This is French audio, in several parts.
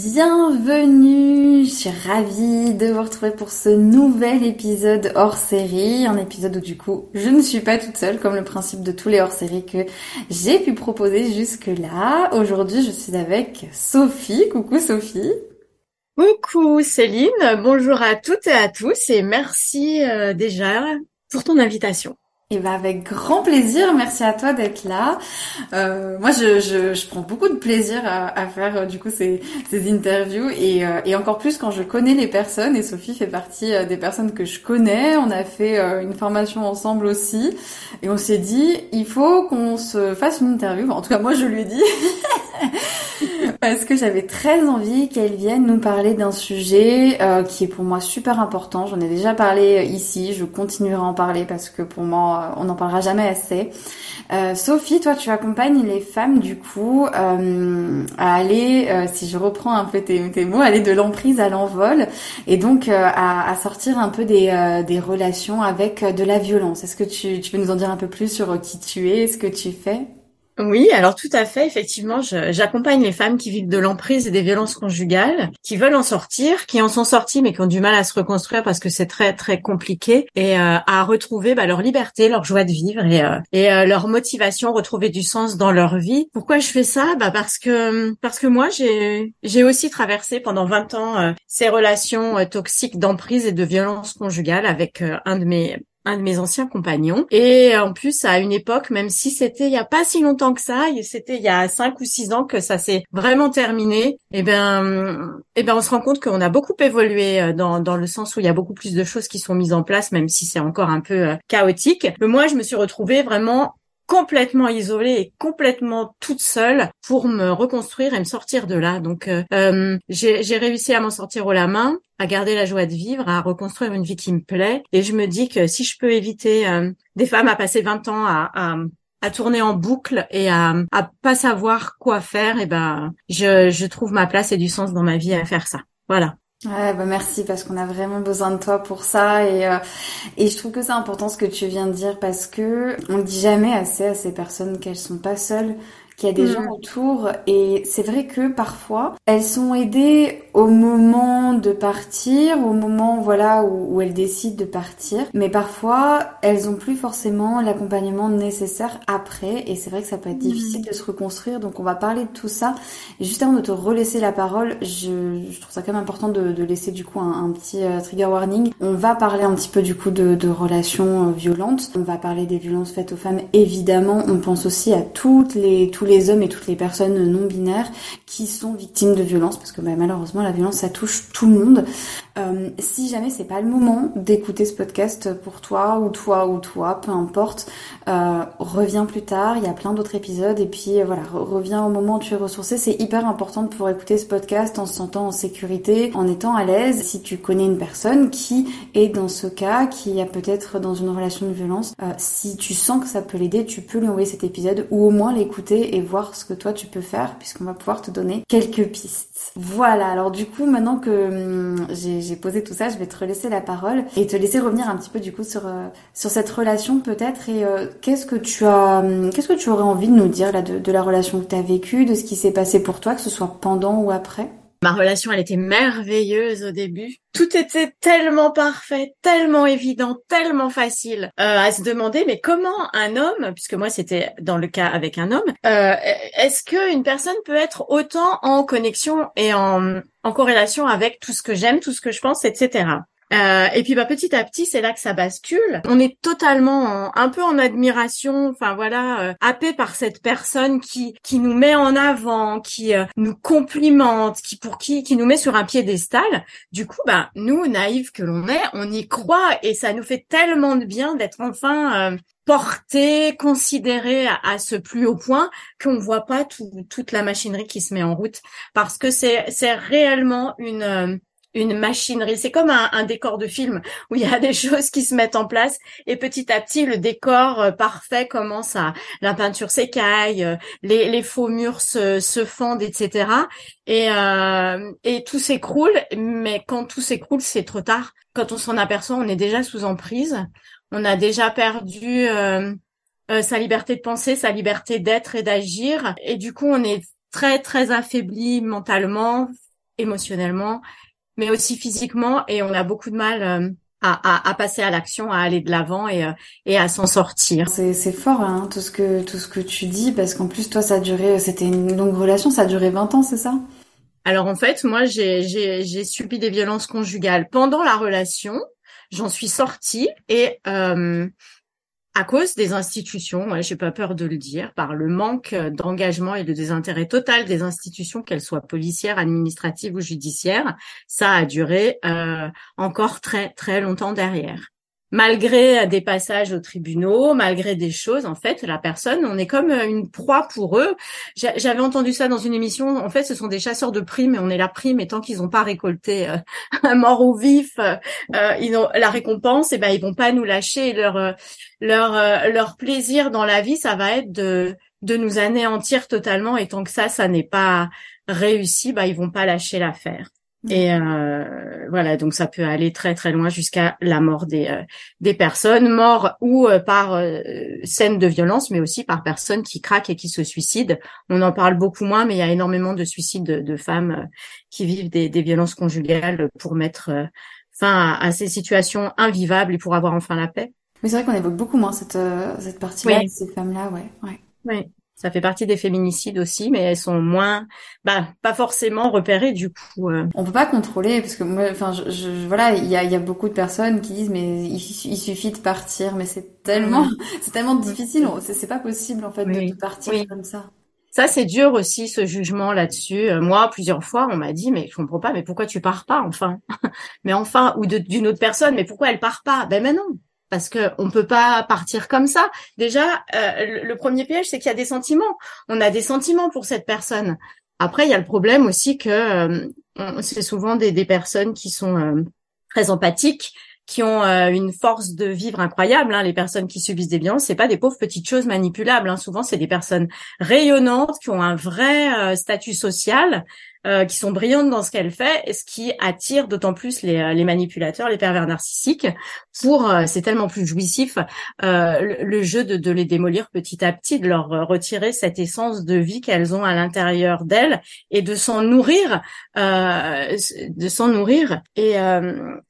Bienvenue, je suis ravie de vous retrouver pour ce nouvel épisode hors série, un épisode où du coup je ne suis pas toute seule comme le principe de tous les hors séries que j'ai pu proposer jusque là. Aujourd'hui je suis avec Sophie, coucou Sophie. Coucou Céline, bonjour à toutes et à tous et merci euh, déjà pour ton invitation. Et eh ben avec grand plaisir, merci à toi d'être là. Euh, moi, je, je, je, prends beaucoup de plaisir à, à faire euh, du coup ces, ces interviews et, euh, et, encore plus quand je connais les personnes. Et Sophie fait partie euh, des personnes que je connais. On a fait une formation ensemble aussi et on s'est dit il faut qu'on se fasse une interview. En tout cas, moi, je lui ai dit parce que j'avais très envie qu'elle vienne nous parler d'un sujet qui est pour moi super important. J'en ai déjà parlé ici. Je continuerai à en parler parce que pour moi euh, on n'en parlera jamais assez. Euh, Sophie, toi, tu accompagnes les femmes du coup euh, à aller, si je reprends un peu tes, mots, aller de l'emprise à l'envol et donc à, sortir un peu des, relations avec de la violence. Est-ce que tu, tu peux nous en dire un peu plus sur qui tu es, ce que tu fais? Oui, alors tout à fait, effectivement, j'accompagne les femmes qui vivent de l'emprise et des violences conjugales, qui veulent en sortir, qui en sont sorties mais qui ont du mal à se reconstruire parce que c'est très très compliqué et euh, à retrouver bah, leur liberté, leur joie de vivre et, euh, et euh, leur motivation, retrouver du sens dans leur vie. Pourquoi je fais ça? Bah parce que parce que moi j'ai j'ai aussi traversé pendant 20 ans ces relations toxiques d'emprise et de violence conjugale avec un de mes un de mes anciens compagnons. Et en plus, à une époque, même si c'était il y a pas si longtemps que ça, c'était il y a cinq ou six ans que ça s'est vraiment terminé, et eh ben, et eh ben, on se rend compte qu'on a beaucoup évolué euh, dans, dans le sens où il y a beaucoup plus de choses qui sont mises en place, même si c'est encore un peu euh, chaotique. Mais moi, je me suis retrouvée vraiment complètement isolée et complètement toute seule pour me reconstruire et me sortir de là. Donc euh, euh j'ai réussi à m'en sortir au la main, à garder la joie de vivre, à reconstruire une vie qui me plaît. Et je me dis que si je peux éviter euh, des femmes à passer 20 ans à, à à tourner en boucle et à, à pas savoir quoi faire, et ben je, je trouve ma place et du sens dans ma vie à faire ça. Voilà. Ouais, bah merci parce qu'on a vraiment besoin de toi pour ça et euh, et je trouve que c'est important ce que tu viens de dire parce que on dit jamais assez à ces personnes qu'elles sont pas seules, qu'il y a des gens autour. Et c'est vrai que parfois, elles sont aidées au moment de partir, au moment voilà où, où elles décident de partir. Mais parfois, elles ont plus forcément l'accompagnement nécessaire après. Et c'est vrai que ça peut être difficile de se reconstruire. Donc on va parler de tout ça. Et juste avant de te relaisser la parole, je, je trouve ça quand même important de, de laisser du coup un, un petit euh, trigger warning. On va parler un petit peu du coup de, de relations euh, violentes. On va parler des violences faites aux femmes. Évidemment, on pense aussi à toutes les tous les hommes et toutes les personnes non binaires qui sont victimes de violences parce que bah, malheureusement la violence ça touche tout le monde. Euh, si jamais c'est pas le moment d'écouter ce podcast pour toi ou toi ou toi, peu importe, euh, reviens plus tard. Il y a plein d'autres épisodes et puis euh, voilà, reviens au moment où tu es ressourcé. C'est hyper important de pouvoir écouter ce podcast en se sentant en sécurité, en étant à l'aise. Si tu connais une personne qui est dans ce cas, qui a peut-être dans une relation de violence, euh, si tu sens que ça peut l'aider, tu peux lui envoyer cet épisode ou au moins l'écouter et voir ce que toi tu peux faire puisqu'on va pouvoir te donner quelques pistes. Voilà, alors du coup maintenant que hum, j'ai posé tout ça, je vais te relaisser la parole et te laisser revenir un petit peu du coup sur euh, sur cette relation peut-être. Et euh, qu'est-ce que tu as hum, qu'est-ce que tu aurais envie de nous dire là de, de la relation que tu as vécue, de ce qui s'est passé pour toi, que ce soit pendant ou après? Ma relation, elle était merveilleuse au début. Tout était tellement parfait, tellement évident, tellement facile euh, à se demander. Mais comment un homme, puisque moi c'était dans le cas avec un homme, euh, est-ce que une personne peut être autant en connexion et en, en corrélation avec tout ce que j'aime, tout ce que je pense, etc. Euh, et puis bah petit à petit, c'est là que ça bascule. On est totalement en- un peu en admiration, enfin voilà, euh, happé par cette personne qui qui nous met en avant, qui euh, nous complimente, qui pour qui qui nous met sur un piédestal. Du coup, bah nous naïfs que l'on est, on y croit et ça nous fait tellement de bien d'être enfin euh, porté, considéré à, à ce plus haut point qu'on voit pas tout- toute la machinerie qui se met en route parce que c'est c'est réellement une euh, une machinerie. C'est comme un, un décor de film où il y a des choses qui se mettent en place et petit à petit le décor euh, parfait commence à la peinture s'écaille, euh, les, les faux murs se, se fendent, etc. Et, euh, et tout s'écroule. Mais quand tout s'écroule, c'est trop tard. Quand on s'en aperçoit, on est déjà sous emprise. On a déjà perdu euh, euh, sa liberté de penser, sa liberté d'être et d'agir. Et du coup, on est très très affaibli mentalement, émotionnellement mais aussi physiquement, et on a beaucoup de mal euh, à, à, à passer à l'action, à aller de l'avant et, euh, et à s'en sortir. C'est fort hein, tout ce que tout ce que tu dis parce qu'en plus toi ça a duré c'était une longue relation, ça a duré 20 ans, c'est ça? Alors en fait, moi, j'ai subi des violences conjugales pendant la relation. J'en suis sortie et euh, à cause des institutions, ouais, j'ai pas peur de le dire, par le manque d'engagement et de désintérêt total des institutions, qu'elles soient policières, administratives ou judiciaires, ça a duré euh, encore très très longtemps derrière. Malgré euh, des passages aux tribunaux, malgré des choses, en fait, la personne, on est comme euh, une proie pour eux. J'a- J'avais entendu ça dans une émission. En fait, ce sont des chasseurs de primes et on est la prime. Et tant qu'ils n'ont pas récolté euh, mort ou vif, ils ont la récompense. Et ben, ils vont pas nous lâcher. Leur plaisir dans la vie, ça va être de de nous anéantir totalement. Et tant que ça, ça n'est pas réussi, bah ils vont pas lâcher l'affaire. Et euh, voilà, donc ça peut aller très très loin jusqu'à la mort des euh, des personnes, mort ou euh, par euh, scène de violence, mais aussi par personnes qui craquent et qui se suicident. On en parle beaucoup moins, mais il y a énormément de suicides de, de femmes euh, qui vivent des, des violences conjugales pour mettre euh, fin à, à ces situations invivables et pour avoir enfin la paix. Mais c'est vrai qu'on évoque beaucoup moins cette euh, cette partie-là Oui. ces femmes-là, ouais, ouais. Oui, ça fait partie des féminicides aussi, mais elles sont moins, bah, pas forcément repérées du coup. euh. On peut pas contrôler parce que moi, enfin, je, je- voilà, il y a, y a beaucoup de personnes qui disent mais il, il suffit de partir, mais c'est tellement, c'est tellement difficile, c'est pas possible en fait de, Oui. de partir Oui. comme ça. Ça, c'est dur aussi, ce jugement là-dessus. Euh, Moi, plusieurs fois, on m'a dit, mais je comprends pas, mais pourquoi tu pars pas, enfin? mais enfin, ou d'une autre personne, mais pourquoi elle part pas? Ben, mais non. Parce que on peut pas partir comme ça. Déjà, euh, le, premier piège, c'est qu'il y a des sentiments. On a des sentiments pour cette personne. Après, il y a le problème aussi que euh, c'est souvent des, des personnes qui sont euh, très empathiques, qui ont euh, une force de vivre incroyable. hein. Les personnes qui subissent des violences, c'est pas des pauvres petites choses manipulables. hein. Souvent, c'est des personnes rayonnantes qui ont un vrai euh, statut social, euh, qui sont brillantes dans ce qu'elle fait, et ce qui attire d'autant plus les, euh, manipulateurs, les pervers narcissiques, pour euh, c'est tellement plus jouissif le, jeu de, de, les démolir petit à petit, de leur retirer cette essence de vie qu'elles ont à l'intérieur d'elles et de s'en nourrir, de s'en nourrir. Et,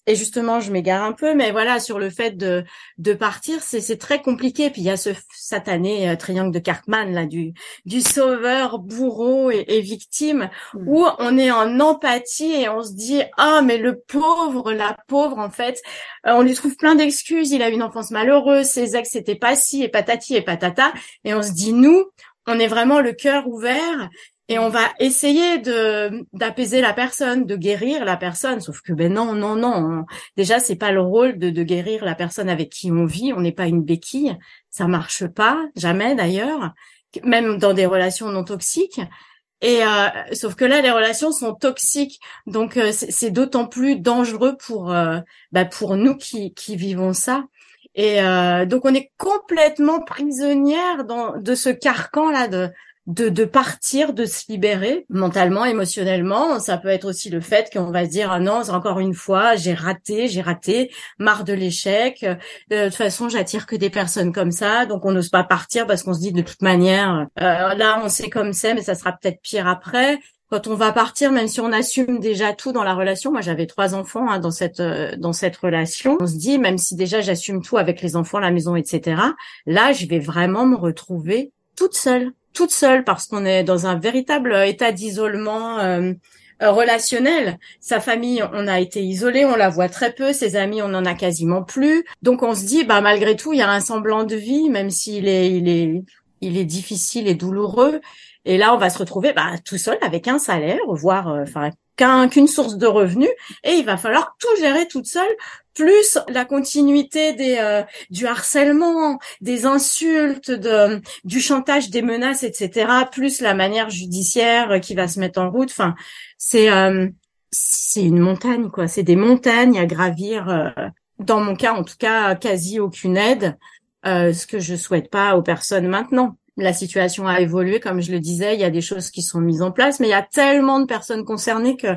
et justement, je m'égare un peu, mais voilà sur le fait de de partir, c'est très compliqué. Puis il y a ce satané triangle de Cartman là du du sauveur, bourreau et, et victime. Mm où on est en empathie et on se dit ah mais le pauvre, la pauvre en fait, euh, on lui trouve plein d'excuses, il a une enfance malheureuse, ses ex c'était pas si et patati et patata et on se dit nous, on est vraiment le cœur ouvert et on va essayer de d'apaiser la personne, de guérir la personne. Sauf que ben non, non, non. Déjà, c'est pas le rôle de, de guérir la personne avec qui on vit. On n'est pas une béquille. Ça marche pas, jamais d'ailleurs. Même dans des relations non toxiques. Et euh, sauf que là, les relations sont toxiques, donc euh, c'est d'autant plus dangereux pour euh, bah, pour nous qui, qui vivons ça. Et donc on est complètement prisonnière dans, de ce carcan là de de, de partir, de se libérer mentalement, émotionnellement. Ça peut être aussi le fait qu'on va se dire ah non, encore une fois, j'ai raté, j'ai raté, marre de l'échec. De toute façon, j'attire que des personnes comme ça, donc on n'ose pas partir parce qu'on se dit de toute manière, euh, là on sait comme c'est, mais ça sera peut-être pire après quand on va partir, même si on assume déjà tout dans la relation, moi j'avais trois enfants hein, dans cette euh, dans cette relation, on se dit même si déjà j'assume tout avec les enfants, la maison, etc. Là, je vais vraiment me retrouver toute seule toute seule parce qu'on est dans un véritable état d'isolement euh, euh, relationnel. Sa famille, on a été isolé, on la voit très peu, ses amis, on en a quasiment plus. Donc on se dit, bah malgré tout, il y a un semblant de vie, même s'il est, il est, il est difficile et douloureux. Et là, on va se retrouver bah, tout seul avec un salaire, voire euh, enfin qu'une source de revenus, et il va falloir tout gérer toute seule plus la continuité des euh, du harcèlement, des insultes, de du chantage, des menaces, etc. Plus la manière judiciaire qui va se mettre en route. Enfin, c'est euh, c'est une montagne quoi. C'est des montagnes à gravir. Euh, dans mon cas, en tout cas, quasi aucune aide. ce que je souhaite pas aux personnes maintenant. La situation a évolué, comme je le disais, il y a des choses qui sont mises en place, mais il y a tellement de personnes concernées que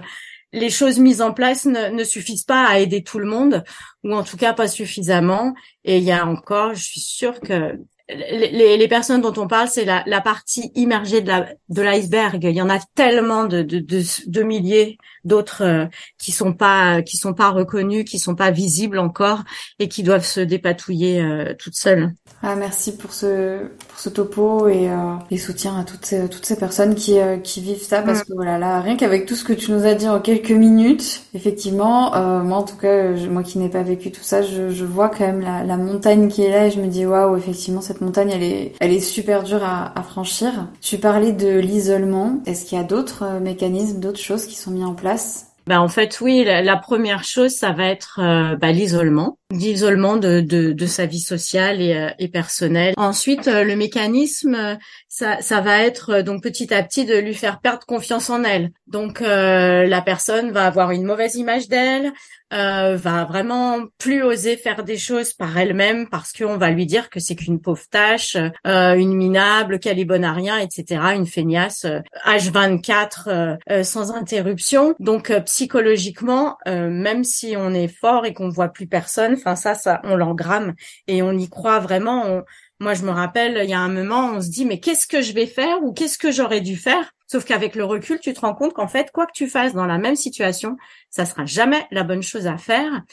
les choses mises en place ne, suffisent pas à aider tout le monde, ou en tout cas pas suffisamment. Et il y a encore, je suis sûre que les, les, personnes dont on parle, c'est la, la, partie immergée de l'iceberg. il y en a tellement de, de, de, de milliers d'autres euh, qui sont pas qui sont pas reconnus, qui sont pas visibles encore et qui doivent se dépatouiller euh, toutes seules. Ah, merci pour ce pour ce topo et, euh, et soutien à toutes ces toutes ces personnes qui euh, qui vivent ça parce mm. que voilà là rien qu'avec tout ce que tu nous as dit en quelques minutes, effectivement, moi en tout cas moi qui n'ai pas vécu tout ça, je, je vois quand même la, la montagne qui est là et je me dis waouh effectivement cette montagne, elle est, elle est super dure à, franchir. Tu parlais de l'isolement. Est-ce qu'il y a d'autres euh, mécanismes, d'autres choses qui sont mis en place? Ben en fait oui, la, première chose ça va être euh, bah, l'isolement, l'isolement de, de, de, sa vie sociale et, euh, et personnelle. Ensuite le mécanisme ça, ça va être donc petit à petit de lui faire perdre confiance en elle. Donc la personne va avoir une mauvaise image d'elle, euh, va vraiment plus oser faire des choses par elle-même parce qu'on va lui dire que c'est qu'une pauvre tâche, euh, une minable, qu'elle est bonne à rien, etc. Une feignasse H24 euh, euh, sans interruption. Donc psychologiquement, même si on est fort et qu'on voit plus personne, enfin ça, ça, on l'engramme et on y croit vraiment. Moi, je me rappelle, il y a un moment, on se dit mais qu'est-ce que je vais faire ou qu'est-ce que j'aurais dû faire? Sauf qu'avec le recul, tu te rends compte qu'en fait, quoi que tu fasses dans la même situation, ça sera jamais la bonne chose à faire.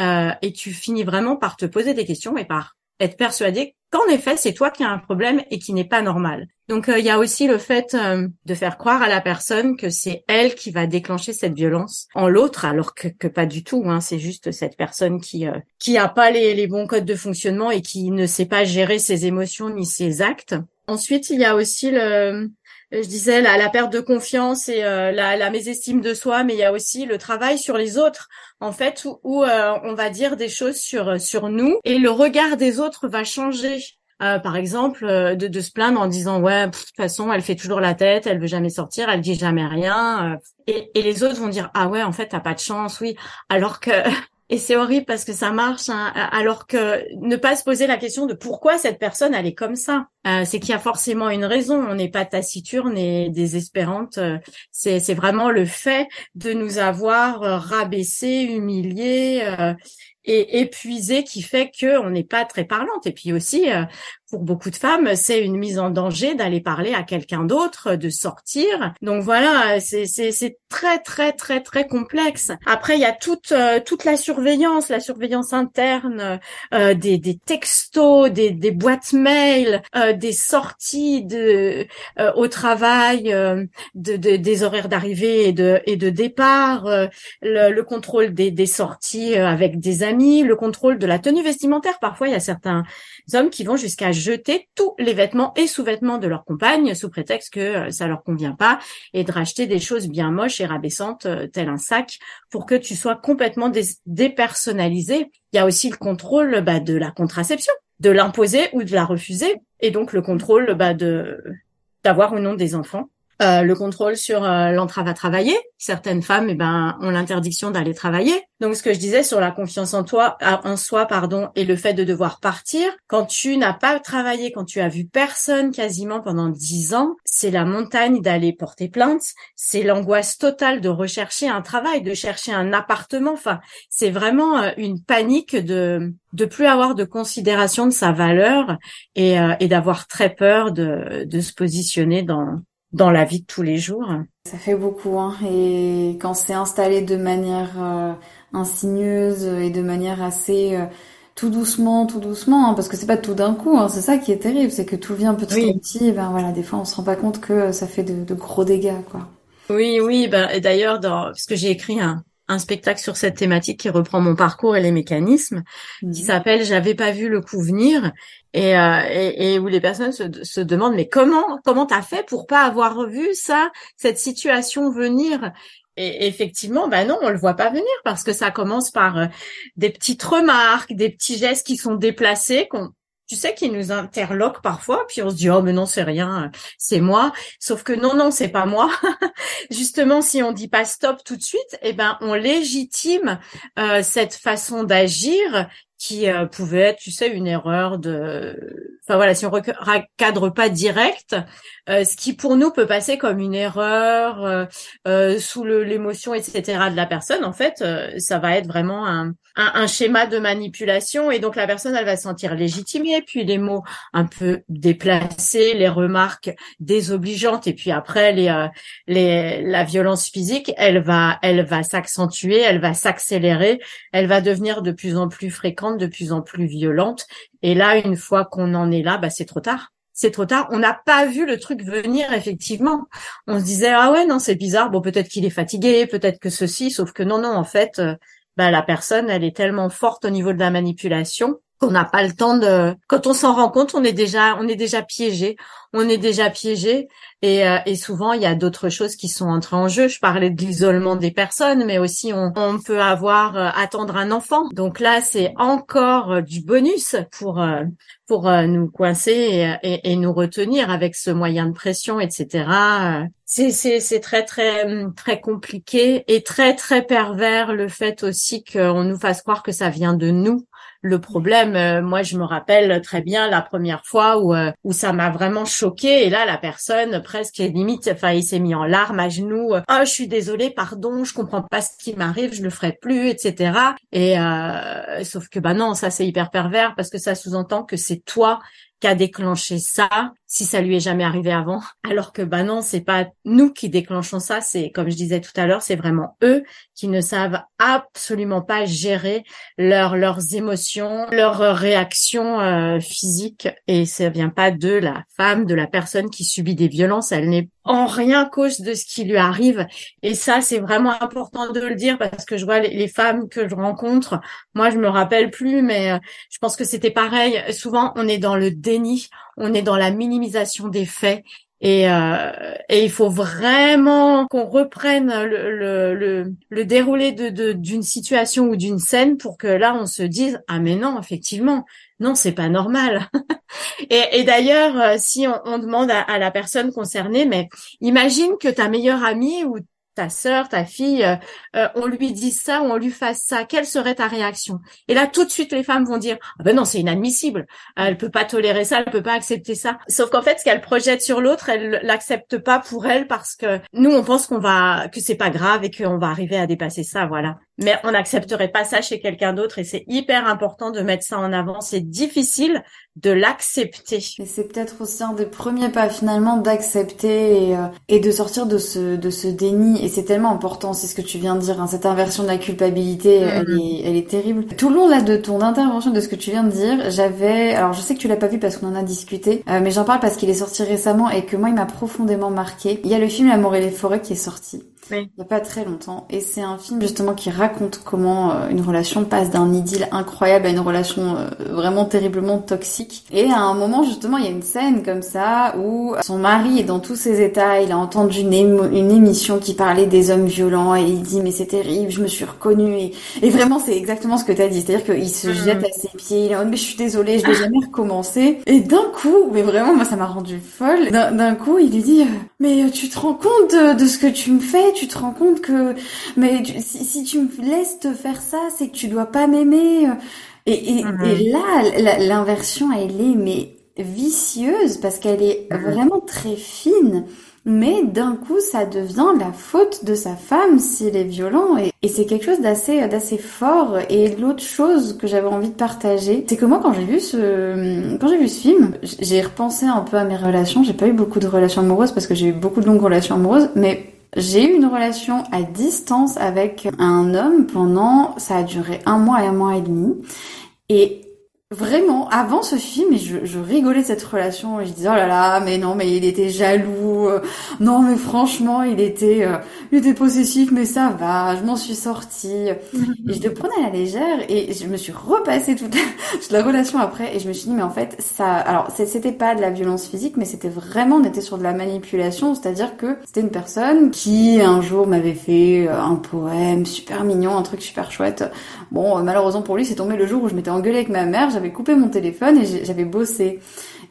Euh, et tu finis vraiment par te poser des questions et par être persuadé qu'en effet, c'est toi qui as un problème et qui n'est pas normal. Donc, euh, il y a aussi le fait euh, de faire croire à la personne que c'est elle qui va déclencher cette violence en l'autre, alors que, pas du tout. Hein, c'est juste cette personne qui qui a pas les bons codes de fonctionnement et qui ne sait pas gérer ses émotions ni ses actes. Ensuite, il y a aussi le, je disais la, la perte de confiance et euh, la, la mésestime de soi, mais il y a aussi le travail sur les autres, en fait, où, euh, on va dire des choses sur sur nous et le regard des autres va changer. Euh, par exemple, de, de se plaindre en disant ouais, de toute façon, elle fait toujours la tête, elle veut jamais sortir, elle dit jamais rien, et, et les autres vont dire ah ouais, en fait, t'as pas de chance, oui, alors que Et c'est horrible parce que ça marche, hein, alors que ne pas se poser la question de pourquoi cette personne elle est comme ça, euh, c'est qu'il y a forcément une raison. On n'est pas taciturne et désespérante. Euh, c'est c'est vraiment le fait de nous avoir euh, rabaissé, humilié et épuisé qui fait que on n'est pas très parlante. Et puis aussi, pour beaucoup de femmes, c'est une mise en danger d'aller parler à quelqu'un d'autre, de sortir. Donc voilà, c'est très très très très complexe. Après, il y a toute euh, toute la surveillance, la surveillance interne, euh, des des textos, des des boîtes mail, euh, des sorties de euh, au travail, de, de, des horaires d'arrivée et de et de départ, le, le, contrôle des des sorties avec des amis, le contrôle de la tenue vestimentaire. Parfois, il y a certains hommes qui vont jusqu'à jeter tous les vêtements et sous-vêtements de leur compagne sous prétexte que euh, ça leur convient pas et de racheter des choses bien moches et rabaissantes euh, tel un sac pour que tu sois complètement dépersonnalisé. Il y a aussi le contrôle bah, de la contraception, de l'imposer ou de la refuser et donc le contrôle bah, de d'avoir ou non des enfants. Euh, le contrôle sur l'entrave à travailler. Certaines femmes, eh ben, ont l'interdiction d'aller travailler. Donc ce que je disais sur la confiance en toi, en soi, pardon, et le fait de devoir partir, quand tu n'as pas travaillé, quand tu as vu personne quasiment pendant dix ans, c'est la montagne d'aller porter plainte, c'est l'angoisse totale de rechercher un travail, de chercher un appartement. Enfin, c'est vraiment euh, une panique de de plus avoir de considération de sa valeur et, euh, et d'avoir très peur de, de se positionner dans dans la vie de tous les jours. Ça fait beaucoup, hein. Et quand c'est installé de manière euh, insigneuse et de manière assez euh, tout doucement, tout doucement, hein, parce que c'est pas tout d'un coup. Hein, c'est ça qui est terrible, c'est que tout vient petit à petit. ben voilà, des fois on se rend pas compte que ça fait de, de gros dégâts, quoi. Oui, oui. Ben et d'ailleurs, dans parce que j'ai écrit un, un spectacle sur cette thématique qui reprend mon parcours et les mécanismes, qui mhm. s'appelle J'avais pas vu le coup venir et, euh, et, et, où les personnes se, se demandent mais comment comment t'as fait pour pas avoir vu ça cette situation venir? Et effectivement, ben non, on le voit pas venir parce que ça commence par euh, des petites remarques, des petits gestes qui sont déplacés, qu'on tu sais, qui nous interloquent parfois, puis on se dit oh mais non c'est rien, c'est moi. Sauf que non non c'est pas moi. Justement, si on dit pas stop tout de suite, eh ben on légitime euh, cette façon d'agir qui euh, pouvait être, tu sais, une erreur de, enfin voilà, si on recadre pas direct, euh, ce qui pour nous peut passer comme une erreur euh, sous l'émotion, etc. de la personne, en fait, ça va être vraiment un, un, un, schéma de manipulation et donc la personne, elle va se sentir légitimée, puis les mots un peu déplacés, les remarques désobligeantes et puis après les, les la violence physique, elle va, elle va s'accentuer, elle va s'accélérer, elle va devenir de plus en plus fréquente de plus en plus violente. Et là, une fois qu'on en est là, bah, c'est trop tard. C'est trop tard. On n'a pas vu le truc venir, effectivement. On se disait, ah ouais, non, c'est bizarre. Bon, peut-être qu'il est fatigué, peut-être que ceci, sauf que non, non, en fait, euh, bah, la personne, elle est tellement forte au niveau de la manipulation qu'on n'a pas le temps de quand on s'en rend compte on est déjà on est déjà piégé. On est déjà piégé. Et, euh, et souvent il y a d'autres choses qui sont entrées en jeu. Je parlais de l'isolement des personnes mais aussi on, on peut avoir euh, attendre un enfant. Donc là c'est encore euh, du bonus pour pour nous coincer et, et, nous retenir avec ce moyen de pression etc c'est c'est c'est très très très compliqué et très très pervers le fait aussi qu'on nous fasse croire que ça vient de nous le problème, euh, moi, je me rappelle très bien la première fois où euh, où ça m'a vraiment choqué. Et là, la personne presque limite, enfin, il s'est mis en larmes à genoux. oh, je suis désolée, pardon, je comprends pas ce qui m'arrive, je le ferai plus, etc. Et euh, sauf que bah non, ça c'est hyper pervers parce que ça sous-entend que c'est toi qui a déclenché ça si ça lui est jamais arrivé avant. Alors que bah non c'est pas nous qui déclenchons ça c'est comme je disais tout à l'heure c'est vraiment eux qui ne savent absolument pas gérer leurs leurs émotions leurs réactions euh, physiques. Et ça vient pas de la femme de la personne qui subit des violences. Elle n'est en rien cause de ce qui lui arrive. Et ça c'est vraiment important de le dire parce que je vois les, femmes que je rencontre. Moi je me rappelle plus mais euh, je pense que c'était pareil. Souvent on est dans le déni on est dans la minimisation des faits et, euh, et il faut vraiment qu'on reprenne le, le, le, déroulé de, d'une situation ou d'une scène pour que là on se dise ah mais non effectivement non c'est pas normal. Et, et d'ailleurs euh, si on, demande à, la personne concernée mais imagine que ta meilleure amie ou ta sœur, ta fille, euh, euh, on lui dit ça on lui fasse ça, quelle serait ta réaction? Et là, tout de suite, les femmes vont dire ah ben non, c'est inadmissible. Elle peut pas tolérer ça, elle peut pas accepter ça. Sauf qu'en fait, ce qu'elle projette sur l'autre, elle l'accepte pas pour elle parce que nous, on pense qu'on va que c'est pas grave et qu'on va arriver à dépasser ça, voilà. Mais on n'accepterait pas ça chez quelqu'un d'autre et c'est hyper important de mettre ça en avant. C'est difficile de l'accepter. Et c'est peut-être aussi un des premiers pas finalement d'accepter et, euh, et, de sortir de ce de ce déni et c'est tellement important, c'est ce que tu viens de dire, hein, cette inversion de la culpabilité, elle, mm-hmm. est, elle est terrible. Tout le long là de ton intervention, de ce que tu viens de dire, j'avais, alors je sais que tu l'as pas vu parce qu'on en a discuté, euh, mais j'en parle parce qu'il est sorti récemment et que moi il m'a profondément marqué. Il y a le film L'amour et les forêts qui est sorti. Il n'y a pas très longtemps. Et c'est un film justement qui raconte comment euh, une relation passe d'un idylle incroyable à une relation euh, vraiment terriblement toxique. Et à un moment justement, il y a une scène comme ça où son mari est dans tous ses états. Il a entendu une, une émission qui parlait des hommes violents et il dit mais c'est terrible, je me suis reconnue. Et, et vraiment c'est exactement ce que tu as dit. C'est-à-dire qu'il se mm. jette à ses pieds. Il est en mais je suis désolée, je vais jamais recommencer. Et d'un coup, mais vraiment moi ça m'a rendu folle. D'un coup, il lui dit mais tu te rends compte de, de ce que tu me fais tu te rends compte que mais si, tu me laisses te faire ça, c'est que tu dois pas m'aimer. Et, et, mhm. et là, l'inversion, elle est mais vicieuse parce qu'elle est mhm. vraiment très fine. Mais d'un coup, ça devient la faute de sa femme s'il est violent. Et, et c'est quelque chose d'assez, d'assez fort. Et l'autre chose que j'avais envie de partager, c'est que moi, quand j'ai vu ce, quand j'ai vu ce film, j'ai repensé un peu à mes relations. J'ai pas eu beaucoup de relations amoureuses parce que j'ai eu beaucoup de longues relations amoureuses. Mais j'ai eu une relation à distance avec un homme pendant, ça a duré un mois et un mois et demi. Et Vraiment, avant ce film, je, rigolais de cette relation je disais oh là là, mais non, mais il était jaloux, euh, non mais franchement, il était, euh, il était possessif, mais ça va, je m'en suis sortie. et je le prenais à la légère et je me suis repassée toute la, toute la relation après et je me suis dit mais en fait ça, alors c'était pas de la violence physique, mais c'était vraiment, on était sur de la manipulation, c'est-à-dire que c'était une personne qui un jour m'avait fait euh, un poème super mignon, un truc super chouette. Bon, malheureusement pour lui, c'est tombé le jour où je m'étais engueulée avec ma mère j'avais coupé mon téléphone et j'avais bossé.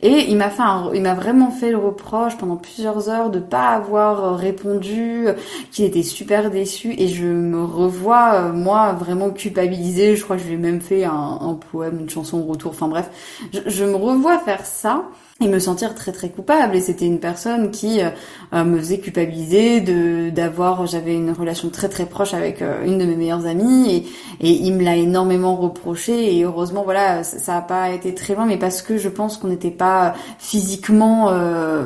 Et il m'a fait, il m'a vraiment fait le reproche pendant plusieurs heures de pas avoir répondu, qu'il était super déçu et je me revois euh, moi vraiment culpabilisée. Je crois que je lui ai même fait un, poème, une chanson de retour. Enfin bref, je me revois faire ça et me sentir très très coupable. Et c'était une personne qui euh, euh, me faisait culpabiliser de d'avoir j'avais une relation très très proche avec euh, une de mes meilleures amies. Et, et il me l'a énormément reproché. Et heureusement voilà ça a pas été très loin. Mais parce que je pense qu'on n'était pas physiquement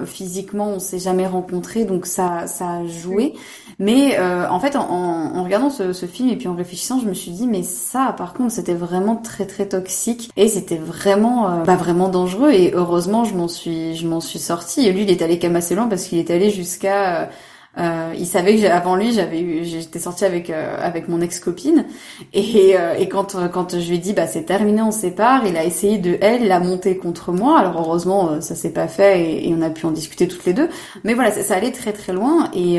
physiquement on s'est jamais rencontrés. Donc ça ça a joué mais euh, en fait, en, regardant ce, film et puis en réfléchissant, je me suis dit, mais ça, par contre, c'était vraiment très très toxique et c'était vraiment euh, pas vraiment dangereux. Et heureusement, je m'en suis, je m'en suis sortie. Et lui, il est allé assez loin parce qu'il est allé jusqu'à euh, euh, il savait que avant lui, j'avais eu, j'étais sortie avec euh, avec mon ex copine et, euh, et quand quand je lui ai dit bah c'est terminé, on sépare, il a essayé de elle la monter contre moi. Alors heureusement ça s'est pas fait et, on a pu en discuter toutes les deux. Mais voilà, ça, allait très très loin et,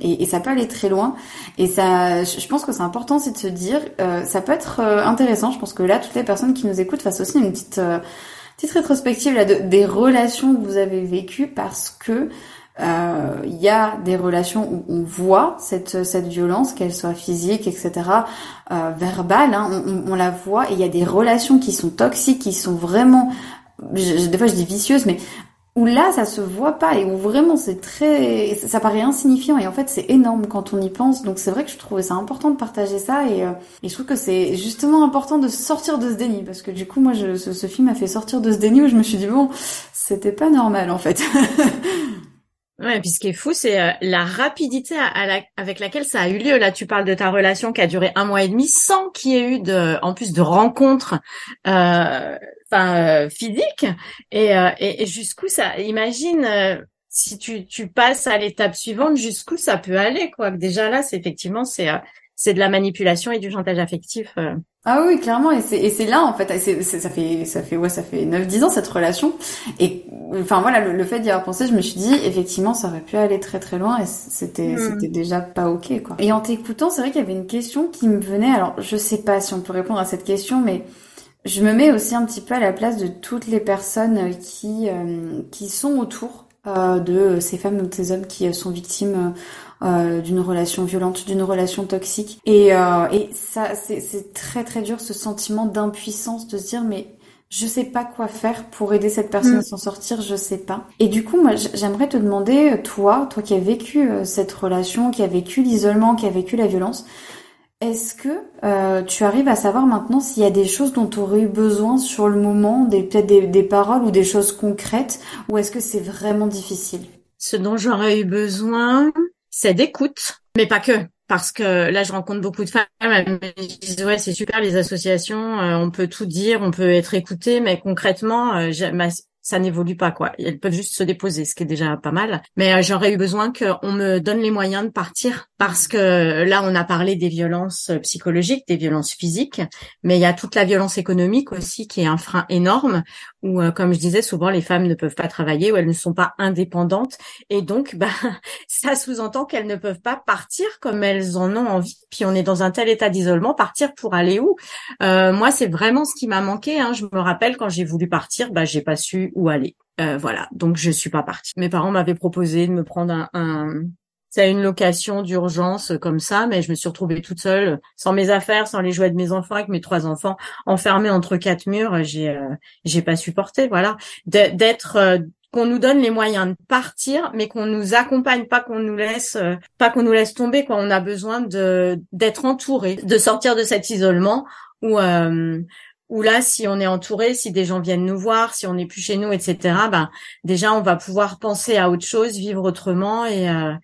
et, et ça peut aller très loin et ça, je pense que c'est important aussi de se dire, ça peut être intéressant. Je pense que là toutes les personnes qui nous écoutent fassent aussi une petite petite rétrospective là de, des relations que vous avez vécues parce que euh, il y a des relations où on voit cette, cette violence, qu'elle soit physique, etc., euh, verbale, hein, on, on, la voit, et il y a des relations qui sont toxiques, qui sont vraiment, des fois je dis vicieuses, mais où là ça se voit pas et où vraiment c'est très ça paraît insignifiant et en fait c'est énorme quand on y pense donc c'est vrai que je trouvais ça important de partager ça et, euh, et je trouve que c'est justement important de sortir de ce déni parce que du coup moi je, ce, ce film m'a fait sortir de ce déni où je me suis dit bon c'était pas normal en fait Ouais, puis ce qui est fou, c'est euh, la rapidité avec laquelle ça a eu lieu. Là, tu parles de ta relation qui a duré un mois et demi sans qu'il y ait eu de, en plus de rencontres, euh, euh, physiques. Et, euh, et, jusqu'où ça, imagine si tu, tu passes à l'étape suivante, jusqu'où ça peut aller, quoi. Déjà là, c'est effectivement c'est c'est de la manipulation et du chantage affectif. Euh. Ah oui, clairement, et c'est et c'est là en fait, c'est, ça fait ça fait ouais ça fait 9-10 ans cette relation, et enfin voilà le, fait d'y avoir pensé, je me suis dit effectivement ça aurait pu aller très très loin et c'était hmm. c'était déjà pas ok quoi. Et en t'écoutant, c'est vrai qu'il y avait une question qui me venait, alors je sais pas si on peut répondre à cette question, mais je me mets aussi un petit peu à la place de toutes les personnes qui euh, qui sont autour euh, de ces femmes ou de ces hommes qui sont victimes euh, d'une relation violente, d'une relation toxique. Et, euh, et ça, c'est très très dur ce sentiment d'impuissance de se dire mais je sais pas quoi faire pour aider cette personne à mm. s'en sortir, je sais pas. Et du coup, moi, j'aimerais te demander, toi, toi qui as vécu cette relation, qui a vécu l'isolement, qui a vécu la violence, est-ce que euh, tu arrives à savoir maintenant s'il y a des choses dont tu aurais eu besoin sur le moment, des peut-être des, paroles ou des choses concrètes, ou est-ce que c'est vraiment difficile? Ce dont j'aurais eu besoin, c'est d'écoute, mais pas que. Parce que là, je rencontre beaucoup de femmes, elles me disent ouais, c'est super les associations, euh, on peut tout dire, on peut être écouté, mais concrètement, euh, ça n'évolue pas quoi. Elles peuvent juste se déposer, ce qui est déjà pas mal. Mais euh, j'aurais eu besoin qu'on me donne les moyens de partir parce que là on a parlé des violences psychologiques, des violences physiques, mais il y a toute la violence économique aussi qui est un frein énorme où euh, comme je disais souvent les femmes ne peuvent pas travailler ou elles ne sont pas indépendantes et donc bah ça sous-entend qu'elles ne peuvent pas partir comme elles en ont envie. Puis on est dans un tel état d'isolement, partir pour aller où? Euh, Moi c'est vraiment ce qui m'a manqué. Hein. Je me rappelle quand j'ai voulu partir, bah j'ai pas su où aller. Euh, voilà, donc je suis pas partie. Mes parents m'avaient proposé de me prendre un c'est une location d'urgence comme ça, mais je me suis retrouvée toute seule, sans mes affaires, sans les jouets de mes enfants, avec mes trois enfants, enfermés entre quatre murs. J'ai, euh, j'ai pas supporté, voilà, d'être, euh, qu'on nous donne les moyens de partir, mais qu'on nous accompagne, pas qu'on nous laisse, pas qu'on nous laisse tomber. Quoi, on a besoin de d'être entouré, de sortir de cet isolement où où là, si on est entouré, si des gens viennent nous voir, si on n'est plus chez nous, etc., ben déjà on va pouvoir penser à autre chose, vivre autrement et euh,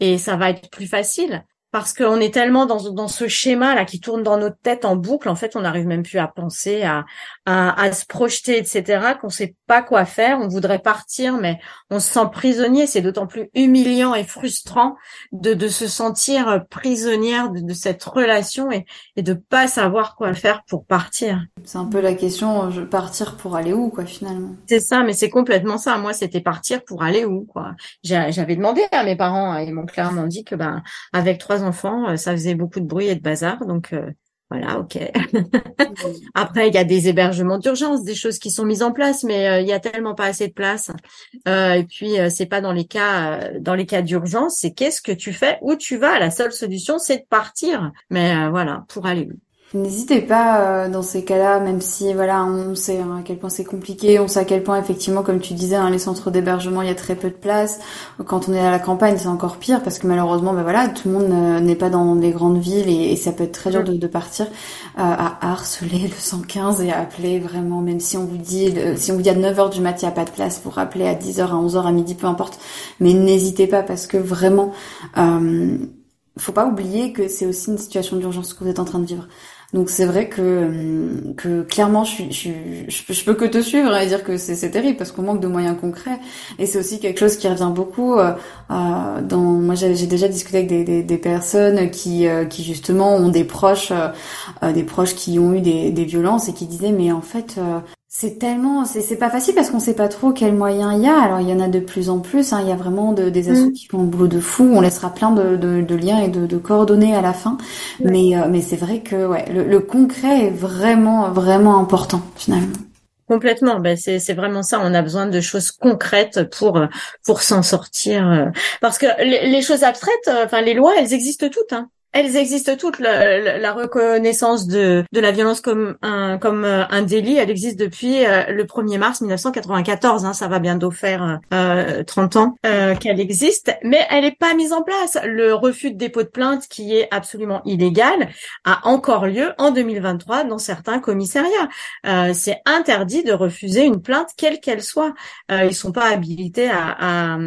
et ça va être plus facile parce qu'on est tellement dans, dans ce schéma là qui tourne dans notre tête en boucle. En fait, on n'arrive même plus à penser, à, à, se projeter, etc. Qu'on sait pas quoi faire. On voudrait partir, mais on se sent prisonnier. C'est d'autant plus humiliant et frustrant de, de se sentir prisonnière de, cette relation et, et de pas savoir quoi faire pour partir. C'est un peu la question, je partir pour aller où, quoi, finalement? C'est ça, mais c'est complètement ça. Moi, c'était partir pour aller où, quoi? J'avais demandé à mes parents, ils m'ont clairement dit que, ben, avec trois enfants, ça faisait beaucoup de bruit et de bazar, donc euh, voilà, ok. Après, il y a des hébergements d'urgence, des choses qui sont mises en place, mais euh, il y a tellement pas assez de place. Euh, et puis, euh, c'est pas dans les cas, dans les cas d'urgence, c'est qu'est-ce que tu fais, où tu vas. La seule solution, c'est de partir. Mais voilà, pour aller où N'hésitez pas euh, dans ces cas-là, même si voilà, on sait hein, à quel point c'est compliqué, on sait à quel point effectivement, comme tu disais, hein, les centres d'hébergement, il y a très peu de place. Quand on est à la campagne, c'est encore pire parce que malheureusement, ben voilà, tout le monde euh, n'est pas dans des grandes villes et, ça peut être très dur de, partir euh, à harceler le 115 et à appeler vraiment, même si on vous dit, si on vous dit à 9h du matin, il n'y a pas de place, vous rappeler à 10h, à 11h, à midi, peu importe. Mais n'hésitez pas parce que vraiment, euh, faut pas oublier que c'est aussi une situation d'urgence que vous êtes en train de vivre. Donc c'est vrai que, que clairement je, suis, je, peux que te suivre et dire que c'est terrible parce qu'on manque de moyens concrets. Et c'est aussi quelque chose qui revient beaucoup euh, euh dans moi j'ai déjà discuté avec des, des, des personnes qui euh, qui justement ont des proches des proches qui ont eu des, des violences et qui disaient mais en fait c'est tellement, c'est pas facile parce qu'on sait pas trop quels moyens il y a. Alors il y en a de plus en plus. Hein. Il y a vraiment de, des assos mm. qui font un boulot de fou. On laissera plein de, de, de liens et de, de, coordonnées à la fin. Mais euh, mais c'est vrai que ouais, le, le, concret est vraiment vraiment important finalement. Complètement. Ben c'est c'est vraiment ça. On a besoin de choses concrètes pour pour s'en sortir. Euh. Parce que les, les choses abstraites, euh, enfin les lois, elles existent toutes. Hein elles existent toutes. La, la, reconnaissance de, de la violence comme un, comme euh, un délit, elle existe depuis euh, le 1er mars 1994. Hein, ça va bientôt faire euh, 30 ans euh, qu'elle existe, mais elle n'est pas mise en place. Le refus de dépôt de plainte, qui est absolument illégal, a encore lieu en 2023 dans certains commissariats. Euh, c'est interdit de refuser une plainte, quelle qu'elle soit. ils sont pas habilités à, à,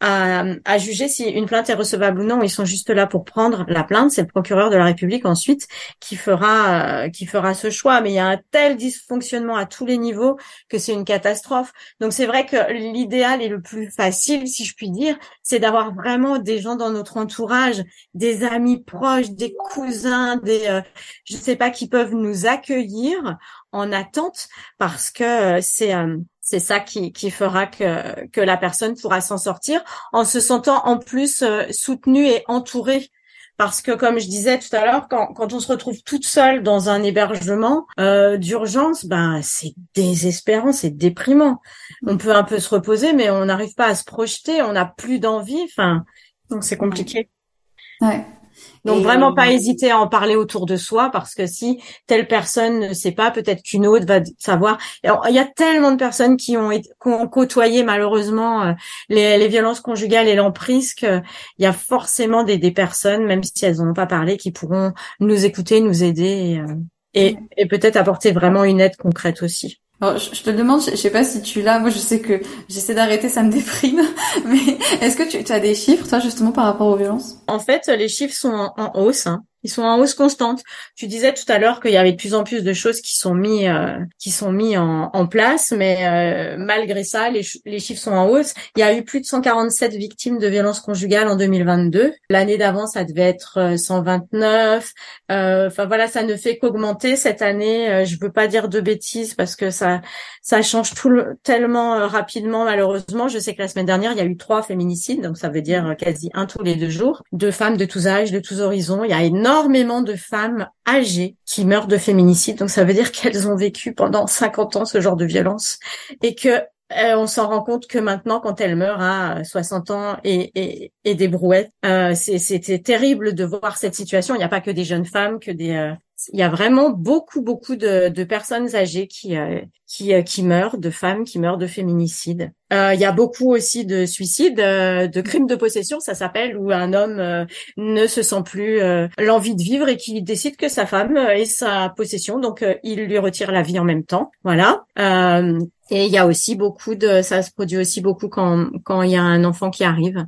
à, à, juger si une plainte est recevable ou non. Ils sont juste là pour prendre la plainte. C'est le procureur de la République ensuite qui fera euh, qui fera ce choix. Mais il y a un tel dysfonctionnement à tous les niveaux que c'est une catastrophe. Donc c'est vrai que l'idéal et le plus facile, si je puis dire, c'est d'avoir vraiment des gens dans notre entourage, des amis proches, des cousins, des euh, je sais pas qui peuvent nous accueillir en attente parce que euh, c'est euh, c'est ça qui, qui fera que, que la personne pourra s'en sortir en se sentant en plus euh, soutenue et entourée. Parce que comme je disais tout à l'heure, quand, quand on se retrouve toute seule dans un hébergement euh, d'urgence, ben c'est désespérant, c'est déprimant. On peut un peu se reposer, mais on n'arrive pas à se projeter, on n'a plus d'envie. Enfin, donc c'est compliqué. Ouais. Donc vraiment pas hésiter à en parler autour de soi parce que si telle personne ne sait pas, peut-être qu'une autre va savoir. il y a tellement de personnes qui ont, qui ont côtoyé malheureusement euh, les, les, violences conjugales et l'emprise qu'il y a forcément des, des, personnes, même si elles n'ont pas parlé, qui pourront nous écouter, nous aider et, euh, et peut-être apporter vraiment une aide concrète aussi. Alors, je, te demande, je, sais pas si tu l'as, moi je sais que j'essaie d'arrêter, ça me déprime, mais est-ce que tu, tu, as des chiffres, toi, justement, par rapport aux violences? En fait, les chiffres sont en, hausse. Hein. Ils sont en hausse constante. Tu disais tout à l'heure qu'il y avait de plus en plus de choses qui sont mis euh, qui sont mis en, place, mais euh, malgré ça, les, les, chiffres sont en hausse. Il y a eu plus de 147 victimes de violences conjugales en 2022. L'année d'avant, ça devait être 129. Euh, enfin voilà, ça ne fait qu'augmenter cette année. je veux pas dire de bêtises parce que ça ça change tout le, tellement rapidement malheureusement. Je sais que la semaine dernière, il y a eu trois féminicides, donc ça veut dire quasi un tous les deux jours, de femmes de tous âges, de tous horizons. Il y a énormément de femmes âgées qui meurent de féminicide. Donc ça veut dire qu'elles ont vécu pendant 50 ans ce genre de violence et que euh, on s'en rend compte que maintenant, quand elles meurent à 60 ans et, et, des brouettes, euh, c'était terrible de voir cette situation. Il n'y a pas que des jeunes femmes, que des, euh, il y a vraiment beaucoup, beaucoup de, de personnes âgées qui, euh, qui, euh, qui meurent, de femmes qui meurent de féminicide. Euh, il y a beaucoup aussi de suicides, de crimes de possession, ça s'appelle, où un homme ne se sent plus l'envie de vivre et qui décide que sa femme est sa possession, donc il lui retire la vie en même temps. Voilà. Et il y a aussi beaucoup de, ça se produit aussi beaucoup quand quand il y a un enfant qui arrive,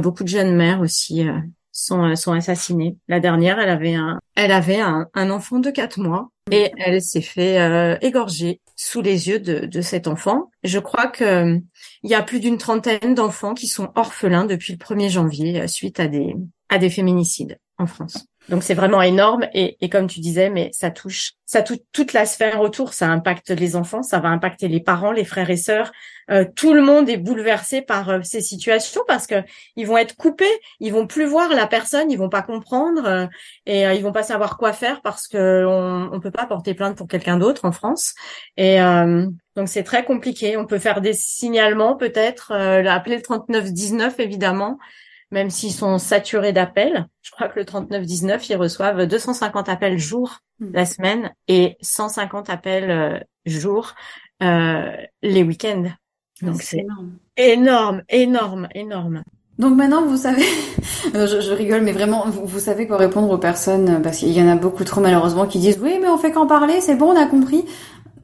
beaucoup de jeunes mères aussi euh, sont assassinés. La dernière, elle avait un, elle avait un, un enfant de quatre mois et elle s'est fait euh, égorger sous les yeux de, de cet enfant. Je crois que il y a plus d'une trentaine d'enfants qui sont orphelins depuis le 1er janvier euh, suite à des à des féminicides en France. Donc c'est vraiment énorme et, comme tu disais, mais ça touche, ça touche toute la sphère autour. Ça impacte les enfants, ça va impacter les parents, les frères et sœurs. Euh, tout le monde est bouleversé par euh, ces situations parce que ils vont être coupés, ils vont plus voir la personne, ils vont pas comprendre euh, et ils vont pas savoir quoi faire parce que on peut pas porter plainte pour quelqu'un d'autre en France. Et donc c'est très compliqué. On peut faire des signalements peut-être, appeler le 3919 évidemment même s'ils sont saturés d'appels. Je crois que le 3919, ils reçoivent 250 appels jour hmm. la semaine et 150 appels euh, jour euh, les week-ends. Ah, Donc c'est énorme. énorme, énorme, Donc maintenant, vous savez, je, je, rigole, mais vraiment, vous, vous, savez quoi répondre aux personnes, parce qu'il y en a beaucoup trop malheureusement qui disent oui, mais on fait qu'en parler, c'est bon, on a compris.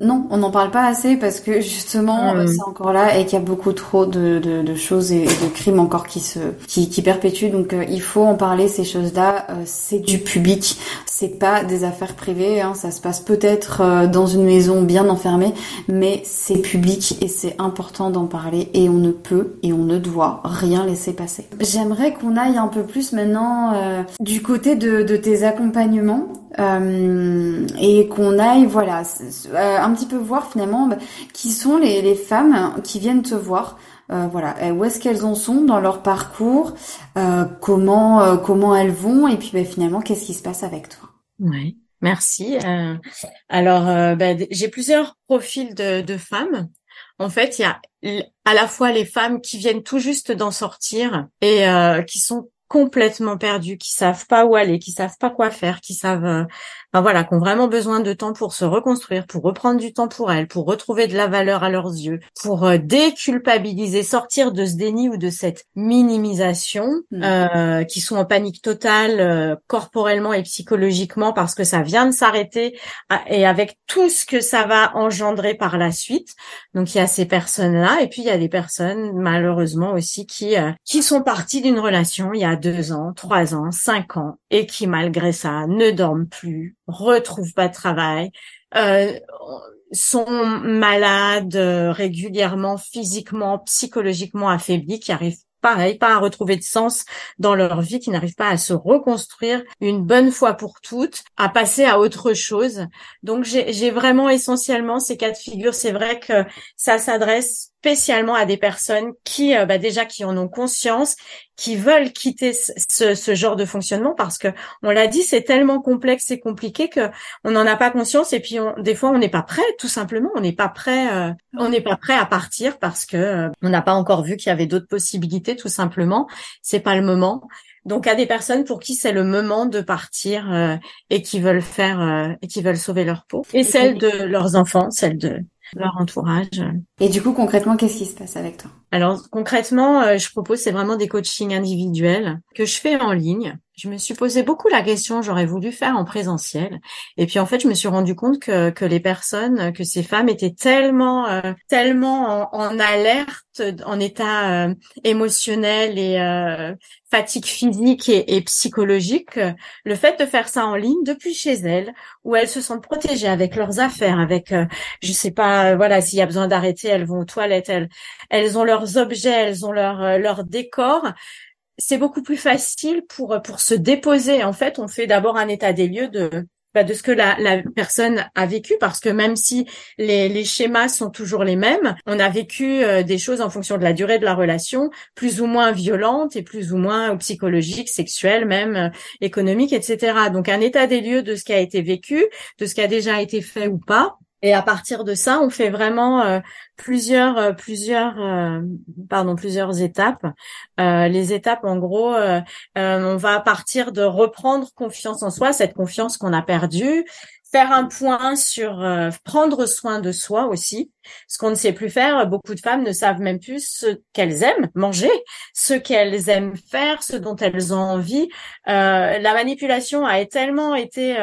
Non, on n'en parle pas assez parce que justement hmm. c'est encore là et qu'il y a beaucoup trop de, de, de, choses et de crimes encore qui se qui, qui perpétuent. Donc euh, il faut en parler ces choses-là. Euh, c'est du public, c'est pas des affaires privées. Hein. Ça se passe peut-être euh, dans une maison bien enfermée, mais c'est public et c'est important d'en parler et on ne peut et on ne doit rien laisser passer. J'aimerais qu'on aille un peu plus maintenant du côté de, de tes accompagnements. Euh, et qu'on aille voilà euh, un petit peu voir finalement bah, qui sont les, les, femmes qui viennent te voir. Euh, voilà. Où est-ce qu'elles en sont dans leur parcours euh, comment euh, comment elles vont et puis bah, finalement qu'est-ce qui se passe avec toi? Ouais. Merci. Alors bah, j'ai plusieurs profils de, de femmes. En fait, il y a à la fois les femmes qui viennent tout juste d'en sortir et qui sont complètement perdus, qui savent pas où aller, qui savent pas quoi faire, qui savent, euh, enfin voilà, qui ont vraiment besoin de temps pour se reconstruire, pour reprendre du temps pour elles, pour retrouver de la valeur à leurs yeux, pour euh, déculpabiliser, sortir de ce déni ou de cette minimisation, mm. euh, qui sont en panique totale euh, corporellement et psychologiquement parce que ça vient de s'arrêter et avec tout ce que ça va engendrer par la suite. Donc il y a ces personnes-là et puis il y a des personnes malheureusement aussi qui qui sont parties d'une relation il y a deux ans, trois ans, cinq ans, et qui malgré ça ne dorment plus, retrouvent pas de travail, euh, sont malades euh, régulièrement, physiquement, psychologiquement affaiblis, qui arrivent pareil, pas à retrouver de sens dans leur vie, qui n'arrivent pas à se reconstruire une bonne fois pour toutes, à passer à autre chose. Donc j'ai vraiment essentiellement ces cas de figure. C'est vrai que ça s'adresse spécialement à des personnes qui euh, bah, déjà qui en ont conscience, qui veulent quitter ce, ce genre de fonctionnement parce que on l'a dit, c'est tellement complexe et compliqué que on n'en a pas conscience et puis on, des fois on n'est pas prêt, tout simplement, on n'est pas prêt, euh, on n'est pas prêt à partir parce que euh, on n'a pas encore vu qu'il y avait d'autres possibilités, tout simplement. C'est pas le moment. Donc à des personnes pour qui c'est le moment de partir euh, et qui veulent faire euh, et qui veulent sauver leur peau et celle de leurs enfants, celle de leur entourage. Et du coup concrètement qu'est-ce qui se passe avec toi? Alors concrètement, euh, je propose c'est vraiment des coachings individuels que je fais en ligne. Je me suis posé beaucoup la question, j'aurais voulu faire en présentiel. Et puis en fait, je me suis rendu compte que, que les personnes, que ces femmes étaient tellement, tellement en, alerte, en état émotionnel et fatigue physique et, psychologique, le fait de faire ça en ligne depuis chez elles, où elles se sentent protégées avec leurs affaires, avec, euh, je sais pas, euh, voilà, s'il y a besoin d'arrêter, elles vont aux toilettes, elles, elles ont leurs objets, elles ont leur euh, leur décor. C'est beaucoup plus facile pour pour se déposer. En fait, on fait d'abord un état des lieux de bah, de ce que la, la, personne a vécu, parce que même si les, les, schémas sont toujours les mêmes, on a vécu euh, des choses en fonction de la durée de la relation, plus ou moins violentes et plus ou moins psychologiques, sexuelles, même euh, économiques, etc. Donc un état des lieux de ce qui a été vécu, de ce qui a déjà été fait ou pas. Et à partir de ça, on fait vraiment euh, plusieurs, euh, plusieurs, euh, pardon, plusieurs étapes. les étapes, en gros, on va partir de reprendre confiance en soi, cette confiance qu'on a perdue, faire un point sur prendre soin de soi aussi, ce qu'on ne sait plus faire. Beaucoup de femmes ne savent même plus ce qu'elles aiment manger, ce qu'elles aiment faire, ce dont elles ont envie. la manipulation a tellement été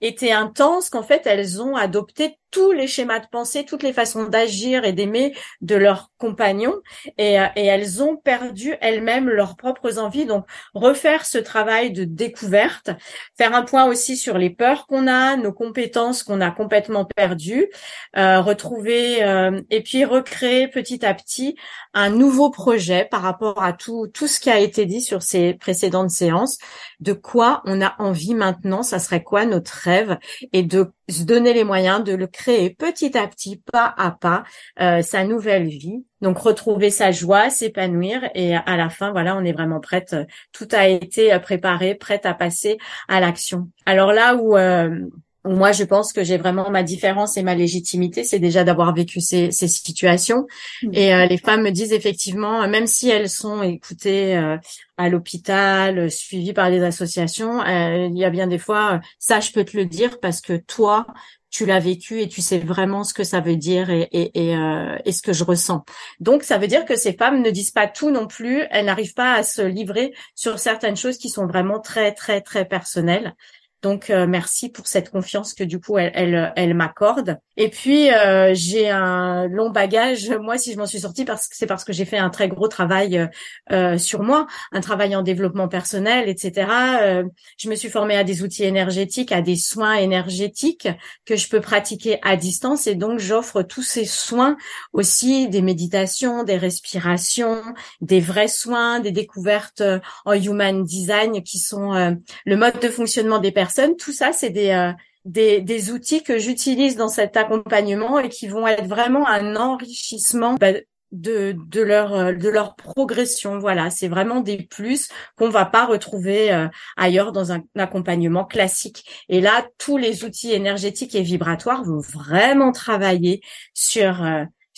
été intense qu'en fait elles ont adopté tous les schémas de pensée, toutes les façons d'agir et d'aimer de leurs compagnons et, euh, et elles ont perdu elles-mêmes leurs propres envies. Donc refaire ce travail de découverte, faire un point aussi sur les peurs qu'on a, nos compétences qu'on a complètement perdues, euh, retrouver euh, et puis recréer petit à petit un nouveau projet par rapport à tout tout ce qui a été dit sur ces précédentes séances. De quoi on a envie maintenant, ça serait quoi notre rêve? Et de se donner les moyens de le créer petit à petit, pas à pas, euh, sa nouvelle vie. Donc retrouver sa joie, s'épanouir et à la fin, voilà, on est vraiment prête. Tout a été préparé, prête à passer à l'action. Alors là où euh, moi, je pense que j'ai vraiment ma différence et ma légitimité, c'est déjà d'avoir vécu ces, ces situations. Mmh. Et euh, les femmes me disent effectivement, même si elles sont écoutées à l'hôpital, suivies par des associations, il y a bien des fois, ça, je peux te le dire parce que toi, tu l'as vécu et tu sais vraiment ce que ça veut dire et, et, et, euh, et, ce que je ressens. Donc ça veut dire que ces femmes ne disent pas tout non plus, elles n'arrivent pas à se livrer sur certaines choses qui sont vraiment très très très personnelles. Donc euh, merci pour cette confiance que du coup elle, elle, elle m'accorde. Et puis euh, j'ai un long bagage. Moi, si je m'en suis sortie, parce que c'est parce que j'ai fait un très gros travail euh, sur moi, un travail en développement personnel, etc. je me suis formée à des outils énergétiques, à des soins énergétiques que je peux pratiquer à distance. Et donc j'offre tous ces soins aussi, des méditations, des respirations, des vrais soins, des découvertes en human design qui sont le mode de fonctionnement des personnes tout ça, c'est euh, des, des, outils que j'utilise dans cet accompagnement et qui vont être vraiment un enrichissement bah, de, de leur euh, de leur progression. Voilà, c'est vraiment des plus qu'on va pas retrouver euh, ailleurs dans un, accompagnement classique. Et là, tous les outils énergétiques et vibratoires vont vraiment travailler sur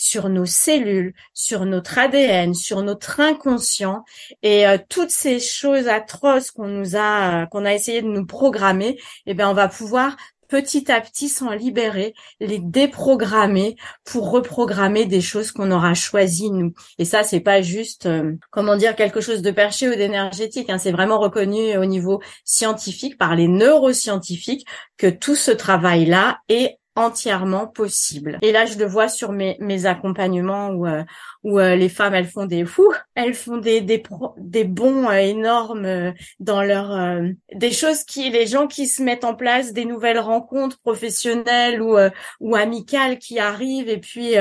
sur nos cellules, sur notre ADN, sur notre inconscient et euh, toutes ces choses atroces qu'on nous a qu'on a essayé de nous programmer, eh bien on va pouvoir petit à petit s'en libérer, les déprogrammer pour reprogrammer des choses qu'on aura choisies nous. Et ça, c'est pas juste, euh, comment dire, quelque chose de perché ou d'énergétique. Hein. C'est vraiment reconnu au niveau scientifique par les neuroscientifiques que tout ce travail-là est entièrement possible. Et là, je le vois sur mes, mes accompagnements où, euh, où euh, les femmes, elles font des fous, elles font des des, des bons euh, énormes dans leur des choses qui les gens qui se mettent en place, des nouvelles rencontres professionnelles ou ou amicales qui arrivent et puis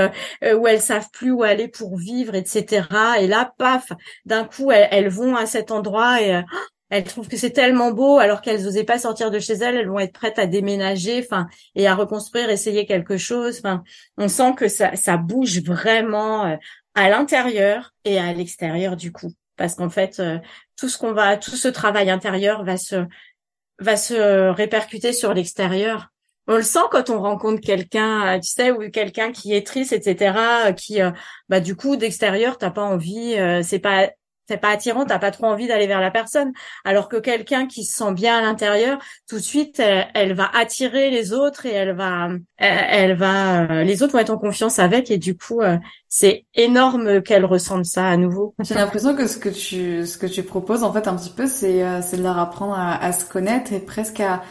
où elles savent plus où aller pour vivre, etc. Et là, paf, d'un coup, elles, elles, vont à cet endroit et elles trouvent que c'est tellement beau alors qu'elles n'osaient pas sortir de chez elles, elles vont être prêtes à déménager, enfin, et à reconstruire, essayer quelque chose. Enfin, on sent que ça, ça bouge vraiment euh, à l'intérieur et à l'extérieur du coup, parce qu'en fait, euh, tout ce qu'on va, tout ce travail intérieur va se, va se répercuter sur l'extérieur. On le sent quand on rencontre quelqu'un, tu sais, ou quelqu'un qui est triste, etc., qui, euh, bah, du coup, d'extérieur, t'as pas envie, c'est pas t'es pas attirant, t'as pas trop envie d'aller vers la personne. Alors que quelqu'un qui se sent bien à l'intérieur, tout de suite, elle, va attirer les autres et elle va, elle, va, euh, les autres vont être en confiance avec et du coup, euh, c'est énorme qu'elle ressente ça à nouveau. J'ai l'impression que ce que tu, ce que tu proposes en fait un petit peu, c'est, euh, c'est de leur apprendre à, à se connaître et presque à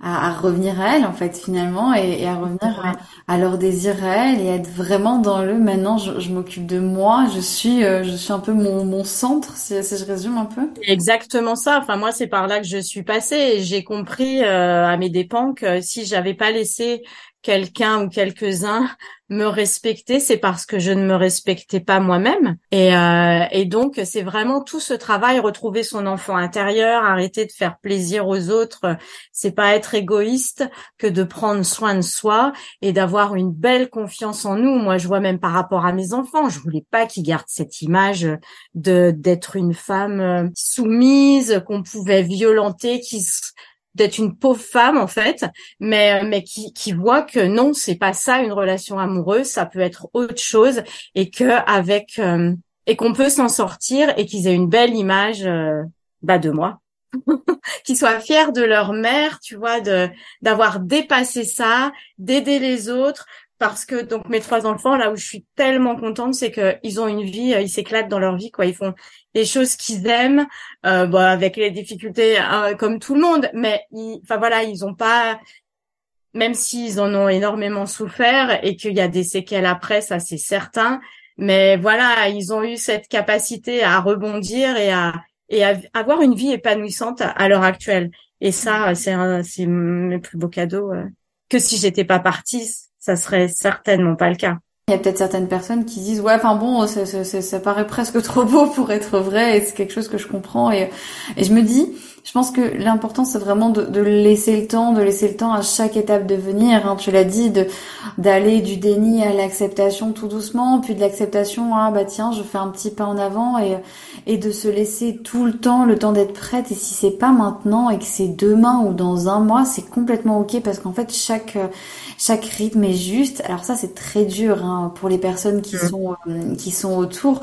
à, revenir à elle en fait finalement et, à revenir à, leur désir réel et être vraiment dans le maintenant je, m'occupe de moi je suis euh, je suis un peu mon, mon centre si, je résume un peu. Exactement ça. Enfin moi c'est par là que je suis passée et j'ai compris euh, à mes dépens que si j'avais pas laissé quelqu'un ou quelques-uns me respecter, c'est parce que je ne me respectais pas moi-même. Et, euh, et donc, c'est vraiment tout ce travail, retrouver son enfant intérieur, arrêter de faire plaisir aux autres. C'est pas être égoïste que de prendre soin de soi et d'avoir une belle confiance en nous. Moi, je vois même par rapport à mes enfants, je voulais pas qu'ils gardent cette image de d'être une femme euh, soumise, qu'on pouvait violenter, qui d'être une pauvre femme en fait, mais mais qui qui voit que non, c'est pas ça une relation amoureuse, ça peut être autre chose et que avec euh, et qu'on peut s'en sortir et qu'ils aient une belle image euh, bah de moi. qu'ils soient fiers de leur mère, tu vois, de d'avoir dépassé ça, d'aider les autres, parce que donc mes trois enfants là où je suis tellement contente c'est que ils ont une vie euh, ils s'éclatent dans leur vie quoi. Ils font des choses qu'ils aiment euh, avec les difficultés hein, comme tout le monde. Mais enfin voilà ils ont pas même s'ils en ont énormément souffert et qu'il y a des séquelles après ça c'est certain. Mais voilà ils ont eu cette capacité à rebondir et à et à avoir une vie épanouissante à, l'heure actuelle. Et ça c'est c'est mes plus beaux cadeaux euh, que si j'étais pas partie ça serait certainement pas le cas. Il y a peut-être certaines personnes qui disent ouais enfin bon ça, ça, ça, paraît presque trop beau pour être vrai et c'est quelque chose que je comprends et, et je me dis je pense que l'important c'est vraiment de, de, laisser le temps, de laisser le temps à chaque étape de venir. Hein, tu l'as dit, de d'aller du déni à l'acceptation tout doucement, puis de l'acceptation ah bah tiens je fais un petit pas en avant et et de se laisser tout le temps, le temps d'être prête. Et si c'est pas maintenant et que c'est demain ou dans un mois, c'est complètement ok parce qu'en fait chaque chaque rythme est juste. Alors ça c'est très dur hein, pour les personnes qui mmh. sont euh, qui sont autour.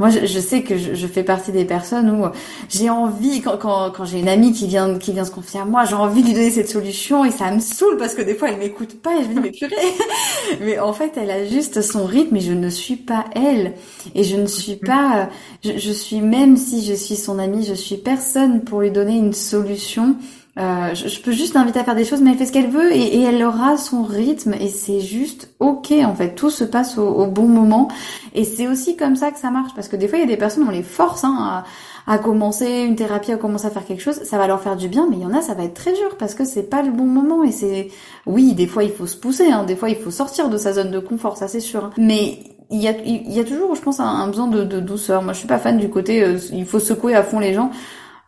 Moi, je, je sais que je, je, fais partie des personnes où j'ai envie, quand, quand, quand j'ai une amie qui vient, qui vient se confier à moi, j'ai envie de lui donner cette solution et ça me saoule parce que des fois, elle m'écoute pas et je me dis, mais purée. mais en fait, elle a juste son rythme et je ne suis pas elle. Et je ne suis pas, je, je suis, même si je suis son amie, je suis personne pour lui donner une solution euh, je, peux juste l'inviter à faire des choses, mais elle fait ce qu'elle veut et, elle aura son rythme et c'est juste ok en fait. Tout se passe au, bon moment et c'est aussi comme ça que ça marche parce que des fois il y a des personnes on les force hein, à, commencer une thérapie, à commencer à faire quelque chose, ça va leur faire du bien, mais il y en a ça va être très dur parce que c'est pas le bon moment et c'est oui des fois il faut se pousser, hein, des fois il faut sortir de sa zone de confort, ça c'est sûr. Mais il y a, il y a toujours, je pense, un, besoin de, de, douceur. Moi, je suis pas fan du côté euh, il faut secouer à fond les gens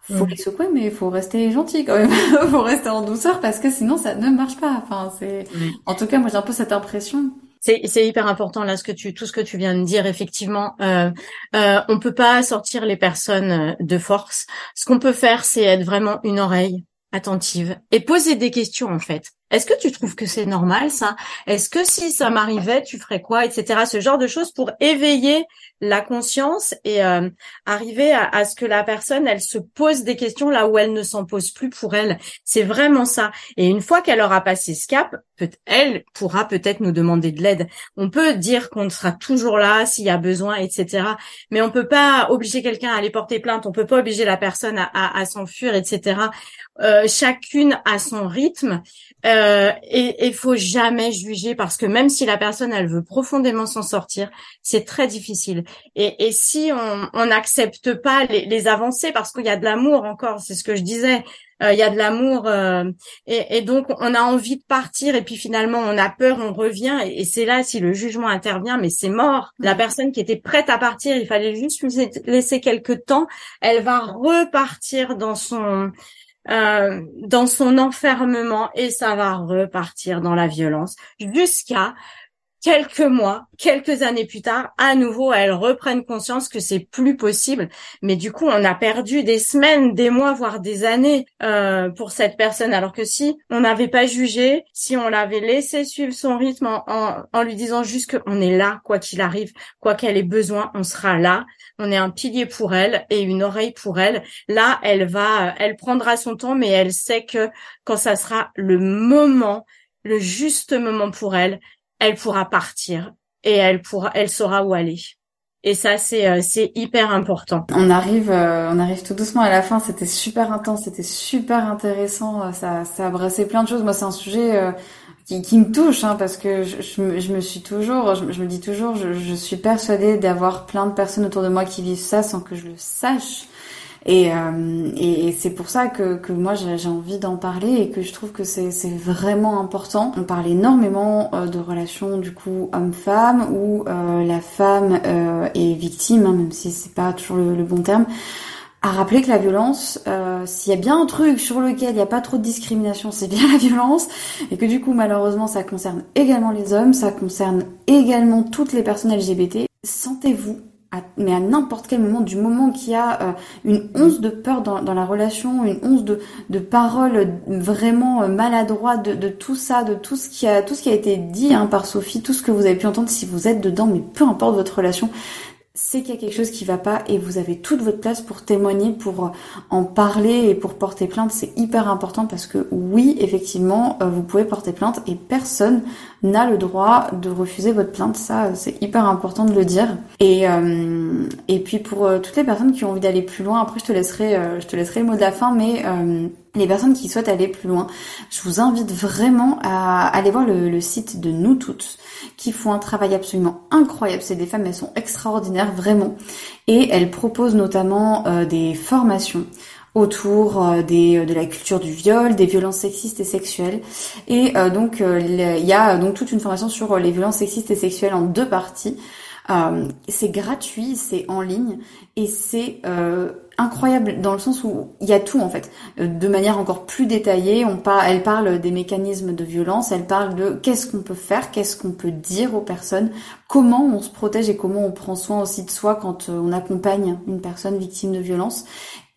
faut mm. les secouer, mais il faut rester gentil quand même. Faut rester en douceur parce que sinon ça ne marche pas. Enfin, c'est. En tout cas, moi j'ai un peu cette impression. C'est, c'est hyper important là ce que tu tout ce que tu viens de dire effectivement euh, euh, on peut pas sortir les personnes euh, de force ce qu'on peut faire c'est être vraiment une oreille attentive et poser des questions en fait est-ce que tu trouves que c'est normal ça? Est-ce que si ça m'arrivait tu ferais quoi etc ce genre de choses pour éveiller la conscience et euh, arriver à, ce que la personne, elle se pose des questions là où elle ne s'en pose plus pour elle. C'est vraiment ça. Et une fois qu'elle aura passé ce cap, peut elle pourra peut-être nous demander de l'aide. On peut dire qu'on sera toujours là s'il y a besoin, etc. Mais on peut pas obliger quelqu'un à aller porter plainte. On peut pas obliger la personne à, à, à s'enfuir, etc. Euh, chacune a son rythme euh, et il faut jamais juger parce que même si la personne elle veut profondément s'en sortir, c'est très difficile. Et, et si on n'accepte pas les, les, avancées parce qu'il y a de l'amour encore, c'est ce que je disais, euh, il y a de l'amour euh, et, et, donc on a envie de partir et puis finalement on a peur, on revient et, c'est là si le jugement intervient, mais c'est mort. La personne qui était prête à partir, il fallait juste lui laisser quelques temps, elle va repartir dans son euh, dans son enfermement et ça va repartir dans la violence jusqu'à quelques mois, quelques années plus tard, à nouveau, elles reprennent conscience que c'est plus possible. Mais du coup, on a perdu des semaines, des mois, voire des années euh, pour cette personne. Alors que si on n'avait pas jugé, si on l'avait laissé suivre son rythme en, en, lui disant juste qu'on est là, quoi qu'il arrive, quoi qu'elle ait besoin, on sera là. On est un pilier pour elle et une oreille pour elle. Là, elle va, elle prendra son temps, mais elle sait que quand ça sera le moment, le juste moment pour elle, elle pourra partir et elle pourra, elle saura où aller. Et ça, c'est euh, c'est hyper important. On arrive, euh, on arrive tout doucement à la fin. C'était super intense, c'était super intéressant. Euh, ça, ça a brassé plein de choses. Moi, c'est un sujet qui, qui me touche, hein, parce que je, je, me, suis toujours, je, me dis toujours, je, je suis persuadée d'avoir plein de personnes autour de moi qui vivent ça sans que je le sache. Et, euh, et, c'est pour ça que, que moi j'ai envie d'en parler et que je trouve que c'est vraiment important. On parle énormément euh, de relations du coup homme-femme où euh, la femme est victime, hein, même si c'est pas toujours le, bon terme à rappeler que la violence, s'il y a bien un truc sur lequel il n'y a pas trop de discrimination, c'est bien la violence, et que du coup malheureusement ça concerne également les hommes, ça concerne également toutes les personnes LGBT. Sentez-vous mais à n'importe quel moment, du moment qu'il y a euh, une once de peur dans, la relation, une once de, de paroles vraiment euh, maladroites, de, de, tout ça, de tout ce qui a, tout ce qui a été dit hein, par Sophie, tout ce que vous avez pu entendre si vous êtes dedans, mais peu importe votre relation, c'est qu'il y a quelque chose qui va pas et vous avez toute votre place pour témoigner, pour en parler et pour porter plainte. C'est hyper important parce que oui, effectivement, euh, vous pouvez porter plainte et personne n'a le droit de refuser votre plainte. Ça, c'est hyper important de le dire. Et euh, et puis pour euh, toutes les personnes qui ont envie d'aller plus loin, après je te laisserai je te laisserai le mot de la fin, mais les personnes qui souhaitent aller plus loin, je vous invite vraiment à aller voir le, site de Nous Toutes, qui font un travail absolument incroyable. C'est des femmes, elles sont extraordinaires, vraiment. Et elles proposent notamment euh, des formations autour euh, des, de la culture du viol, des violences sexistes et sexuelles. Et euh, donc il y a donc toute une formation sur les violences sexistes et sexuelles en deux parties. c'est gratuit, c'est en ligne et c'est incroyable dans le sens où il y a tout en fait. Euh, de manière encore plus détaillée, on elle parle des mécanismes de violence, elle parle de qu'est-ce qu'on peut faire, qu'est-ce qu'on peut dire aux personnes, comment on se protège et comment on prend soin aussi de soi quand euh, on accompagne une personne victime de violence.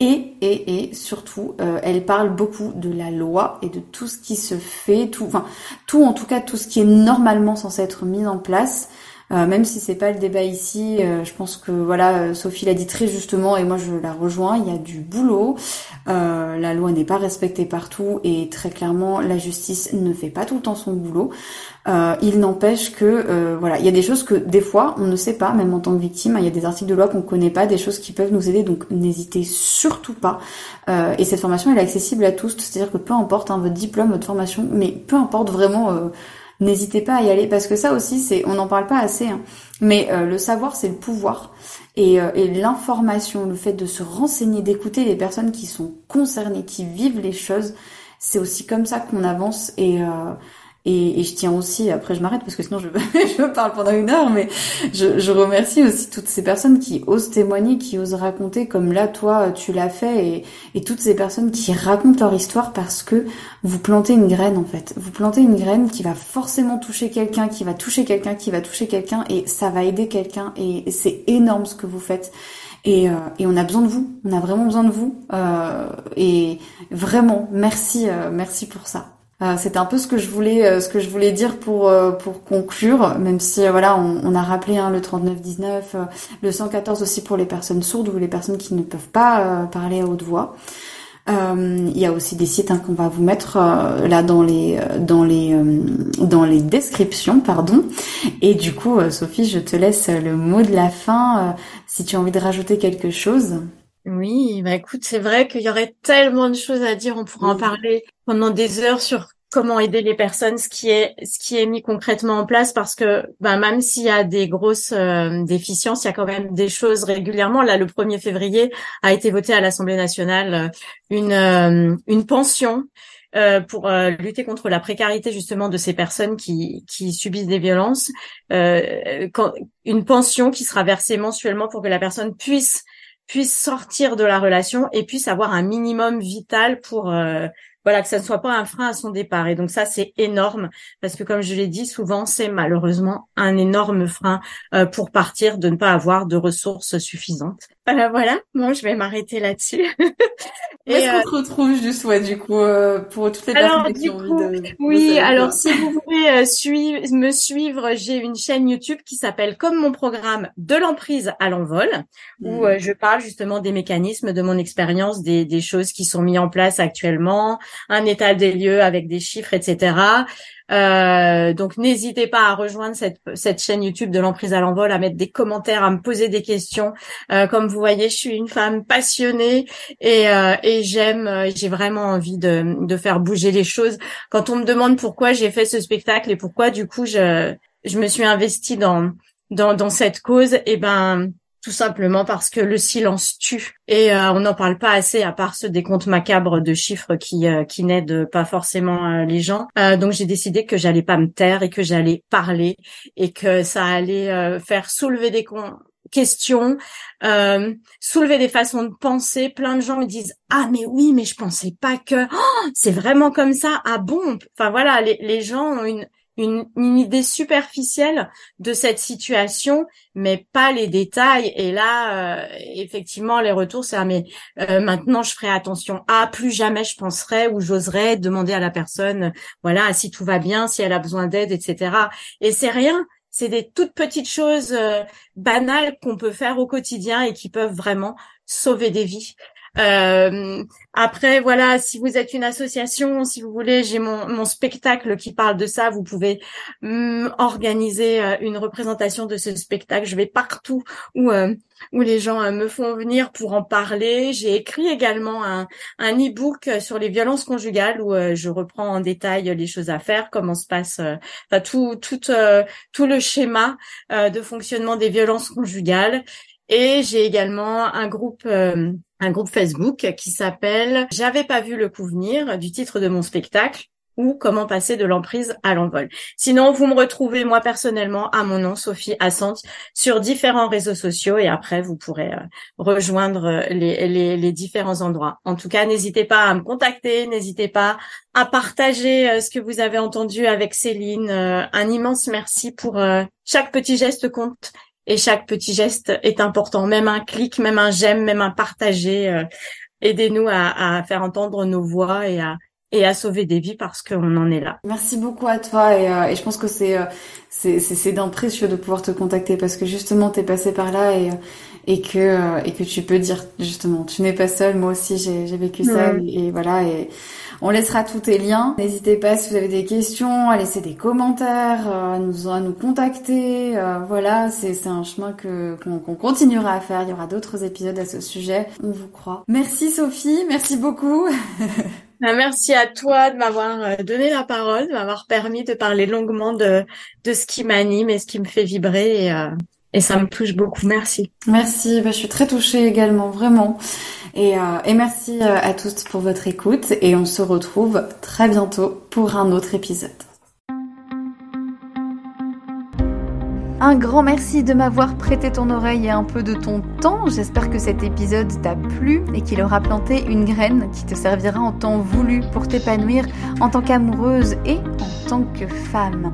Et, et, et surtout, euh, elle parle beaucoup de la loi et de tout ce qui se fait, tout, enfin, tout en tout cas, tout ce qui est normalement censé être mis en place. Euh, même si c'est pas le débat ici, euh, je pense que voilà, Sophie l'a dit très justement et moi je la rejoins. Il y a du boulot. Euh, la loi n'est pas respectée partout et très clairement la justice ne fait pas tout le temps son boulot. il n'empêche que voilà, il y a des choses que des fois on ne sait pas, même en tant que victime. Il y a des articles de loi qu'on connaît pas, des choses qui peuvent nous aider. Donc n'hésitez surtout pas. et cette formation elle est accessible à tous, c'est-à-dire que peu importe hein, votre diplôme, votre formation, mais peu importe vraiment n'hésitez pas à y aller parce que ça aussi c'est on n'en parle pas assez hein. mais euh, le savoir c'est le pouvoir et, euh, et l'information le fait de se renseigner d'écouter les personnes qui sont concernées qui vivent les choses c'est aussi comme ça qu'on avance et euh, et, je tiens aussi, après je m'arrête parce que sinon je, je parle pendant une heure, mais je, je, remercie aussi toutes ces personnes qui osent témoigner, qui osent raconter comme là toi tu l'as fait, et, et toutes ces personnes qui racontent leur histoire parce que vous plantez une graine en fait. Vous plantez une graine qui va forcément toucher quelqu'un, qui va toucher quelqu'un, qui va toucher quelqu'un, et ça va aider quelqu'un, et c'est énorme ce que vous faites. Et, euh, et, on a besoin de vous, on a vraiment besoin de vous. Euh, et vraiment, merci, euh, merci pour ça. Euh, c'est un peu ce que je voulais, euh, ce que je voulais dire pour euh, pour conclure, même si voilà, on, a rappelé hein, le 3919, le 114 aussi pour les personnes sourdes ou les personnes qui ne peuvent pas parler à haute voix. Il y a aussi des sites hein, qu'on va vous mettre là dans les dans les dans les descriptions, pardon. Et du coup, Sophie, je te laisse le mot de la fin si tu as envie de rajouter quelque chose. Oui, bah écoute, c'est vrai qu'il y aurait tellement de choses à dire, on pourrait en parler pendant des heures sur comment aider les personnes, ce qui est ce qui est mis concrètement en place, parce que bah, même s'il y a des grosses euh, déficiences, il y a quand même des choses régulièrement. Là, le 1er février a été voté à l'Assemblée nationale euh, une euh, une pension pour lutter contre la précarité justement de ces personnes qui, qui subissent des violences, quand, une pension qui sera versée mensuellement pour que la personne puisse puisse sortir de la relation et puisse avoir un minimum vital pour euh, voilà, que ça ne soit pas un frein à son départ. Et donc ça, c'est énorme parce que comme je l'ai dit, souvent, c'est malheureusement un énorme frein euh, pour partir de ne pas avoir de ressources suffisantes. Voilà, voilà. Moi, je vais m'arrêter là-dessus. Où est-ce qu'on te retrouve juste, ouais, du coup, euh, pour toutes les personnes qui ont envie de... Oui, alors si vous voulez euh, suivre, me suivre, j'ai une chaîne YouTube qui s'appelle Comme mon programme de l'emprise à l'envol, où hmm. je parle justement des mécanismes, de mon expérience, des, des choses qui sont mises en place actuellement, un état des lieux avec des chiffres, etc. Euh, donc n'hésitez pas à rejoindre cette, cette chaîne YouTube de l'emprise à l'envol, à mettre des commentaires, à me poser des questions. Euh, comme vous voyez, je suis une femme passionnée et, euh, et j'aime, euh, j'ai vraiment envie de, de faire bouger les choses. Quand on me demande pourquoi j'ai fait ce spectacle et pourquoi du coup je, je me suis investie dans, dans, dans cette cause, et eh ben tout simplement parce que le silence tue et euh, on n'en parle pas assez à part ceux des comptes macabres de chiffres qui euh, qui n'aident pas forcément euh, les gens. donc j'ai décidé que j'allais pas me taire et que j'allais parler et que ça allait faire soulever des questions, soulever des façons de penser. Plein de gens me disent ah mais oui mais je pensais pas que oh, c'est vraiment comme ça. Ah bon Enfin voilà les, les gens ont une une, idée superficielle de cette situation, mais pas les détails. Et là, euh, effectivement, les retours, c'est ah, mais euh, maintenant je ferai attention à plus jamais je penserai ou j'oserais demander à la personne, voilà, si tout va bien, si elle a besoin d'aide, etc. Et c'est rien. C'est des toutes petites choses euh, banales qu'on peut faire au quotidien et qui peuvent vraiment sauver des vies. Euh, après, voilà, si vous êtes une association, si vous voulez, j'ai mon, mon spectacle qui parle de ça. Vous pouvez mm, organiser euh, une représentation de ce spectacle. Je vais partout où euh, où les gens me font venir pour en parler. J'ai écrit également un, un e-book sur les violences conjugales où je reprends en détail les choses à faire, comment se passe enfin, tout tout tout le schéma de fonctionnement des violences conjugales. Et j'ai également un groupe un groupe Facebook qui s'appelle J'avais pas vu le coup venir du titre de mon spectacle ou comment passer de l'emprise à l'envol. Sinon, vous me retrouvez moi personnellement à mon nom Sophie Assante sur différents réseaux sociaux et après vous pourrez euh, rejoindre euh, les, les, les, différents endroits. En tout cas, n'hésitez pas à me contacter, n'hésitez pas à partager euh, ce que vous avez entendu avec Céline. Un immense merci pour chaque petit geste compte et chaque petit geste est important, même un clic, même un j'aime, même un partager. Euh, aidez-nous à, à, faire entendre nos voix et à et à sauver des vies parce qu'on en est là. Merci beaucoup à toi et, euh, et je pense que c'est euh, c'est c'est d'un précieux de pouvoir te contacter parce que justement t'es passé par là et et que et que tu peux dire justement tu n'es pas seule moi aussi j'ai j'ai vécu ça et, et voilà et on laissera tous tes liens. N'hésitez pas si vous avez des questions à laisser des commentaires, euh, à nous, à nous contacter. Euh, voilà, c'est un chemin que qu'on continuera à faire. Il y aura d'autres épisodes à ce sujet. On vous croit. Merci Sophie, merci beaucoup. Ben, merci à toi de m'avoir euh, donné la parole, de m'avoir permis de parler longuement de, de ce qui m'anime et ce qui me fait vibrer. Et, et ça me touche beaucoup. Merci. Merci. Ben, je suis très touchée également, vraiment. Et, euh, et merci euh, à tous pour votre écoute et on se retrouve très bientôt pour un autre épisode. Un grand merci de m'avoir prêté ton oreille et un peu de ton temps. J'espère que cet épisode t'a plu et qu'il aura planté une graine qui te servira en temps voulu pour t'épanouir en tant qu'amoureuse et en tant que femme.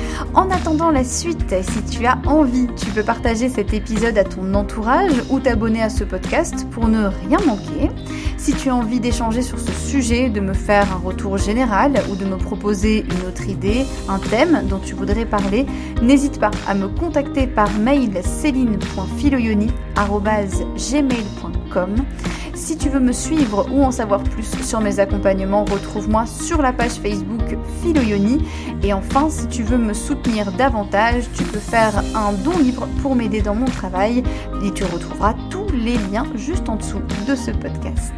En attendant la suite, si tu as envie, tu peux partager cet épisode à ton entourage ou t'abonner à ce podcast pour ne rien manquer. Si tu as envie d'échanger sur ce sujet, de me faire un retour général ou de me proposer une autre idée, un thème dont tu voudrais parler, n'hésite pas à me contacter par mail céline.filoyoni.gmail.com si tu veux me suivre ou en savoir plus sur mes accompagnements, retrouve-moi sur la page Facebook Philoyoni. Et enfin, si tu veux me soutenir davantage, tu peux faire un don libre pour m'aider dans mon travail et tu retrouveras tous les liens juste en dessous de ce podcast.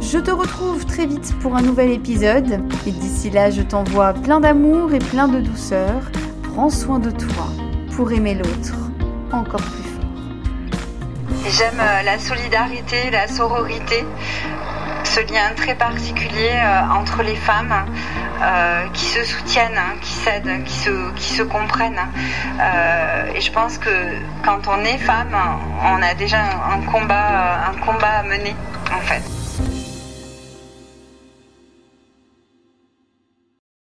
Je te retrouve très vite pour un nouvel épisode et d'ici là, je t'envoie plein d'amour et plein de douceur. Prends soin de toi pour aimer l'autre encore plus. J'aime euh, la solidarité, la sororité, ce lien très particulier euh, entre les femmes euh, qui se soutiennent, hein, qui s'aident, qui se, comprennent. Euh, et je pense que quand on est femme, on a déjà un combat, un combat à mener en fait.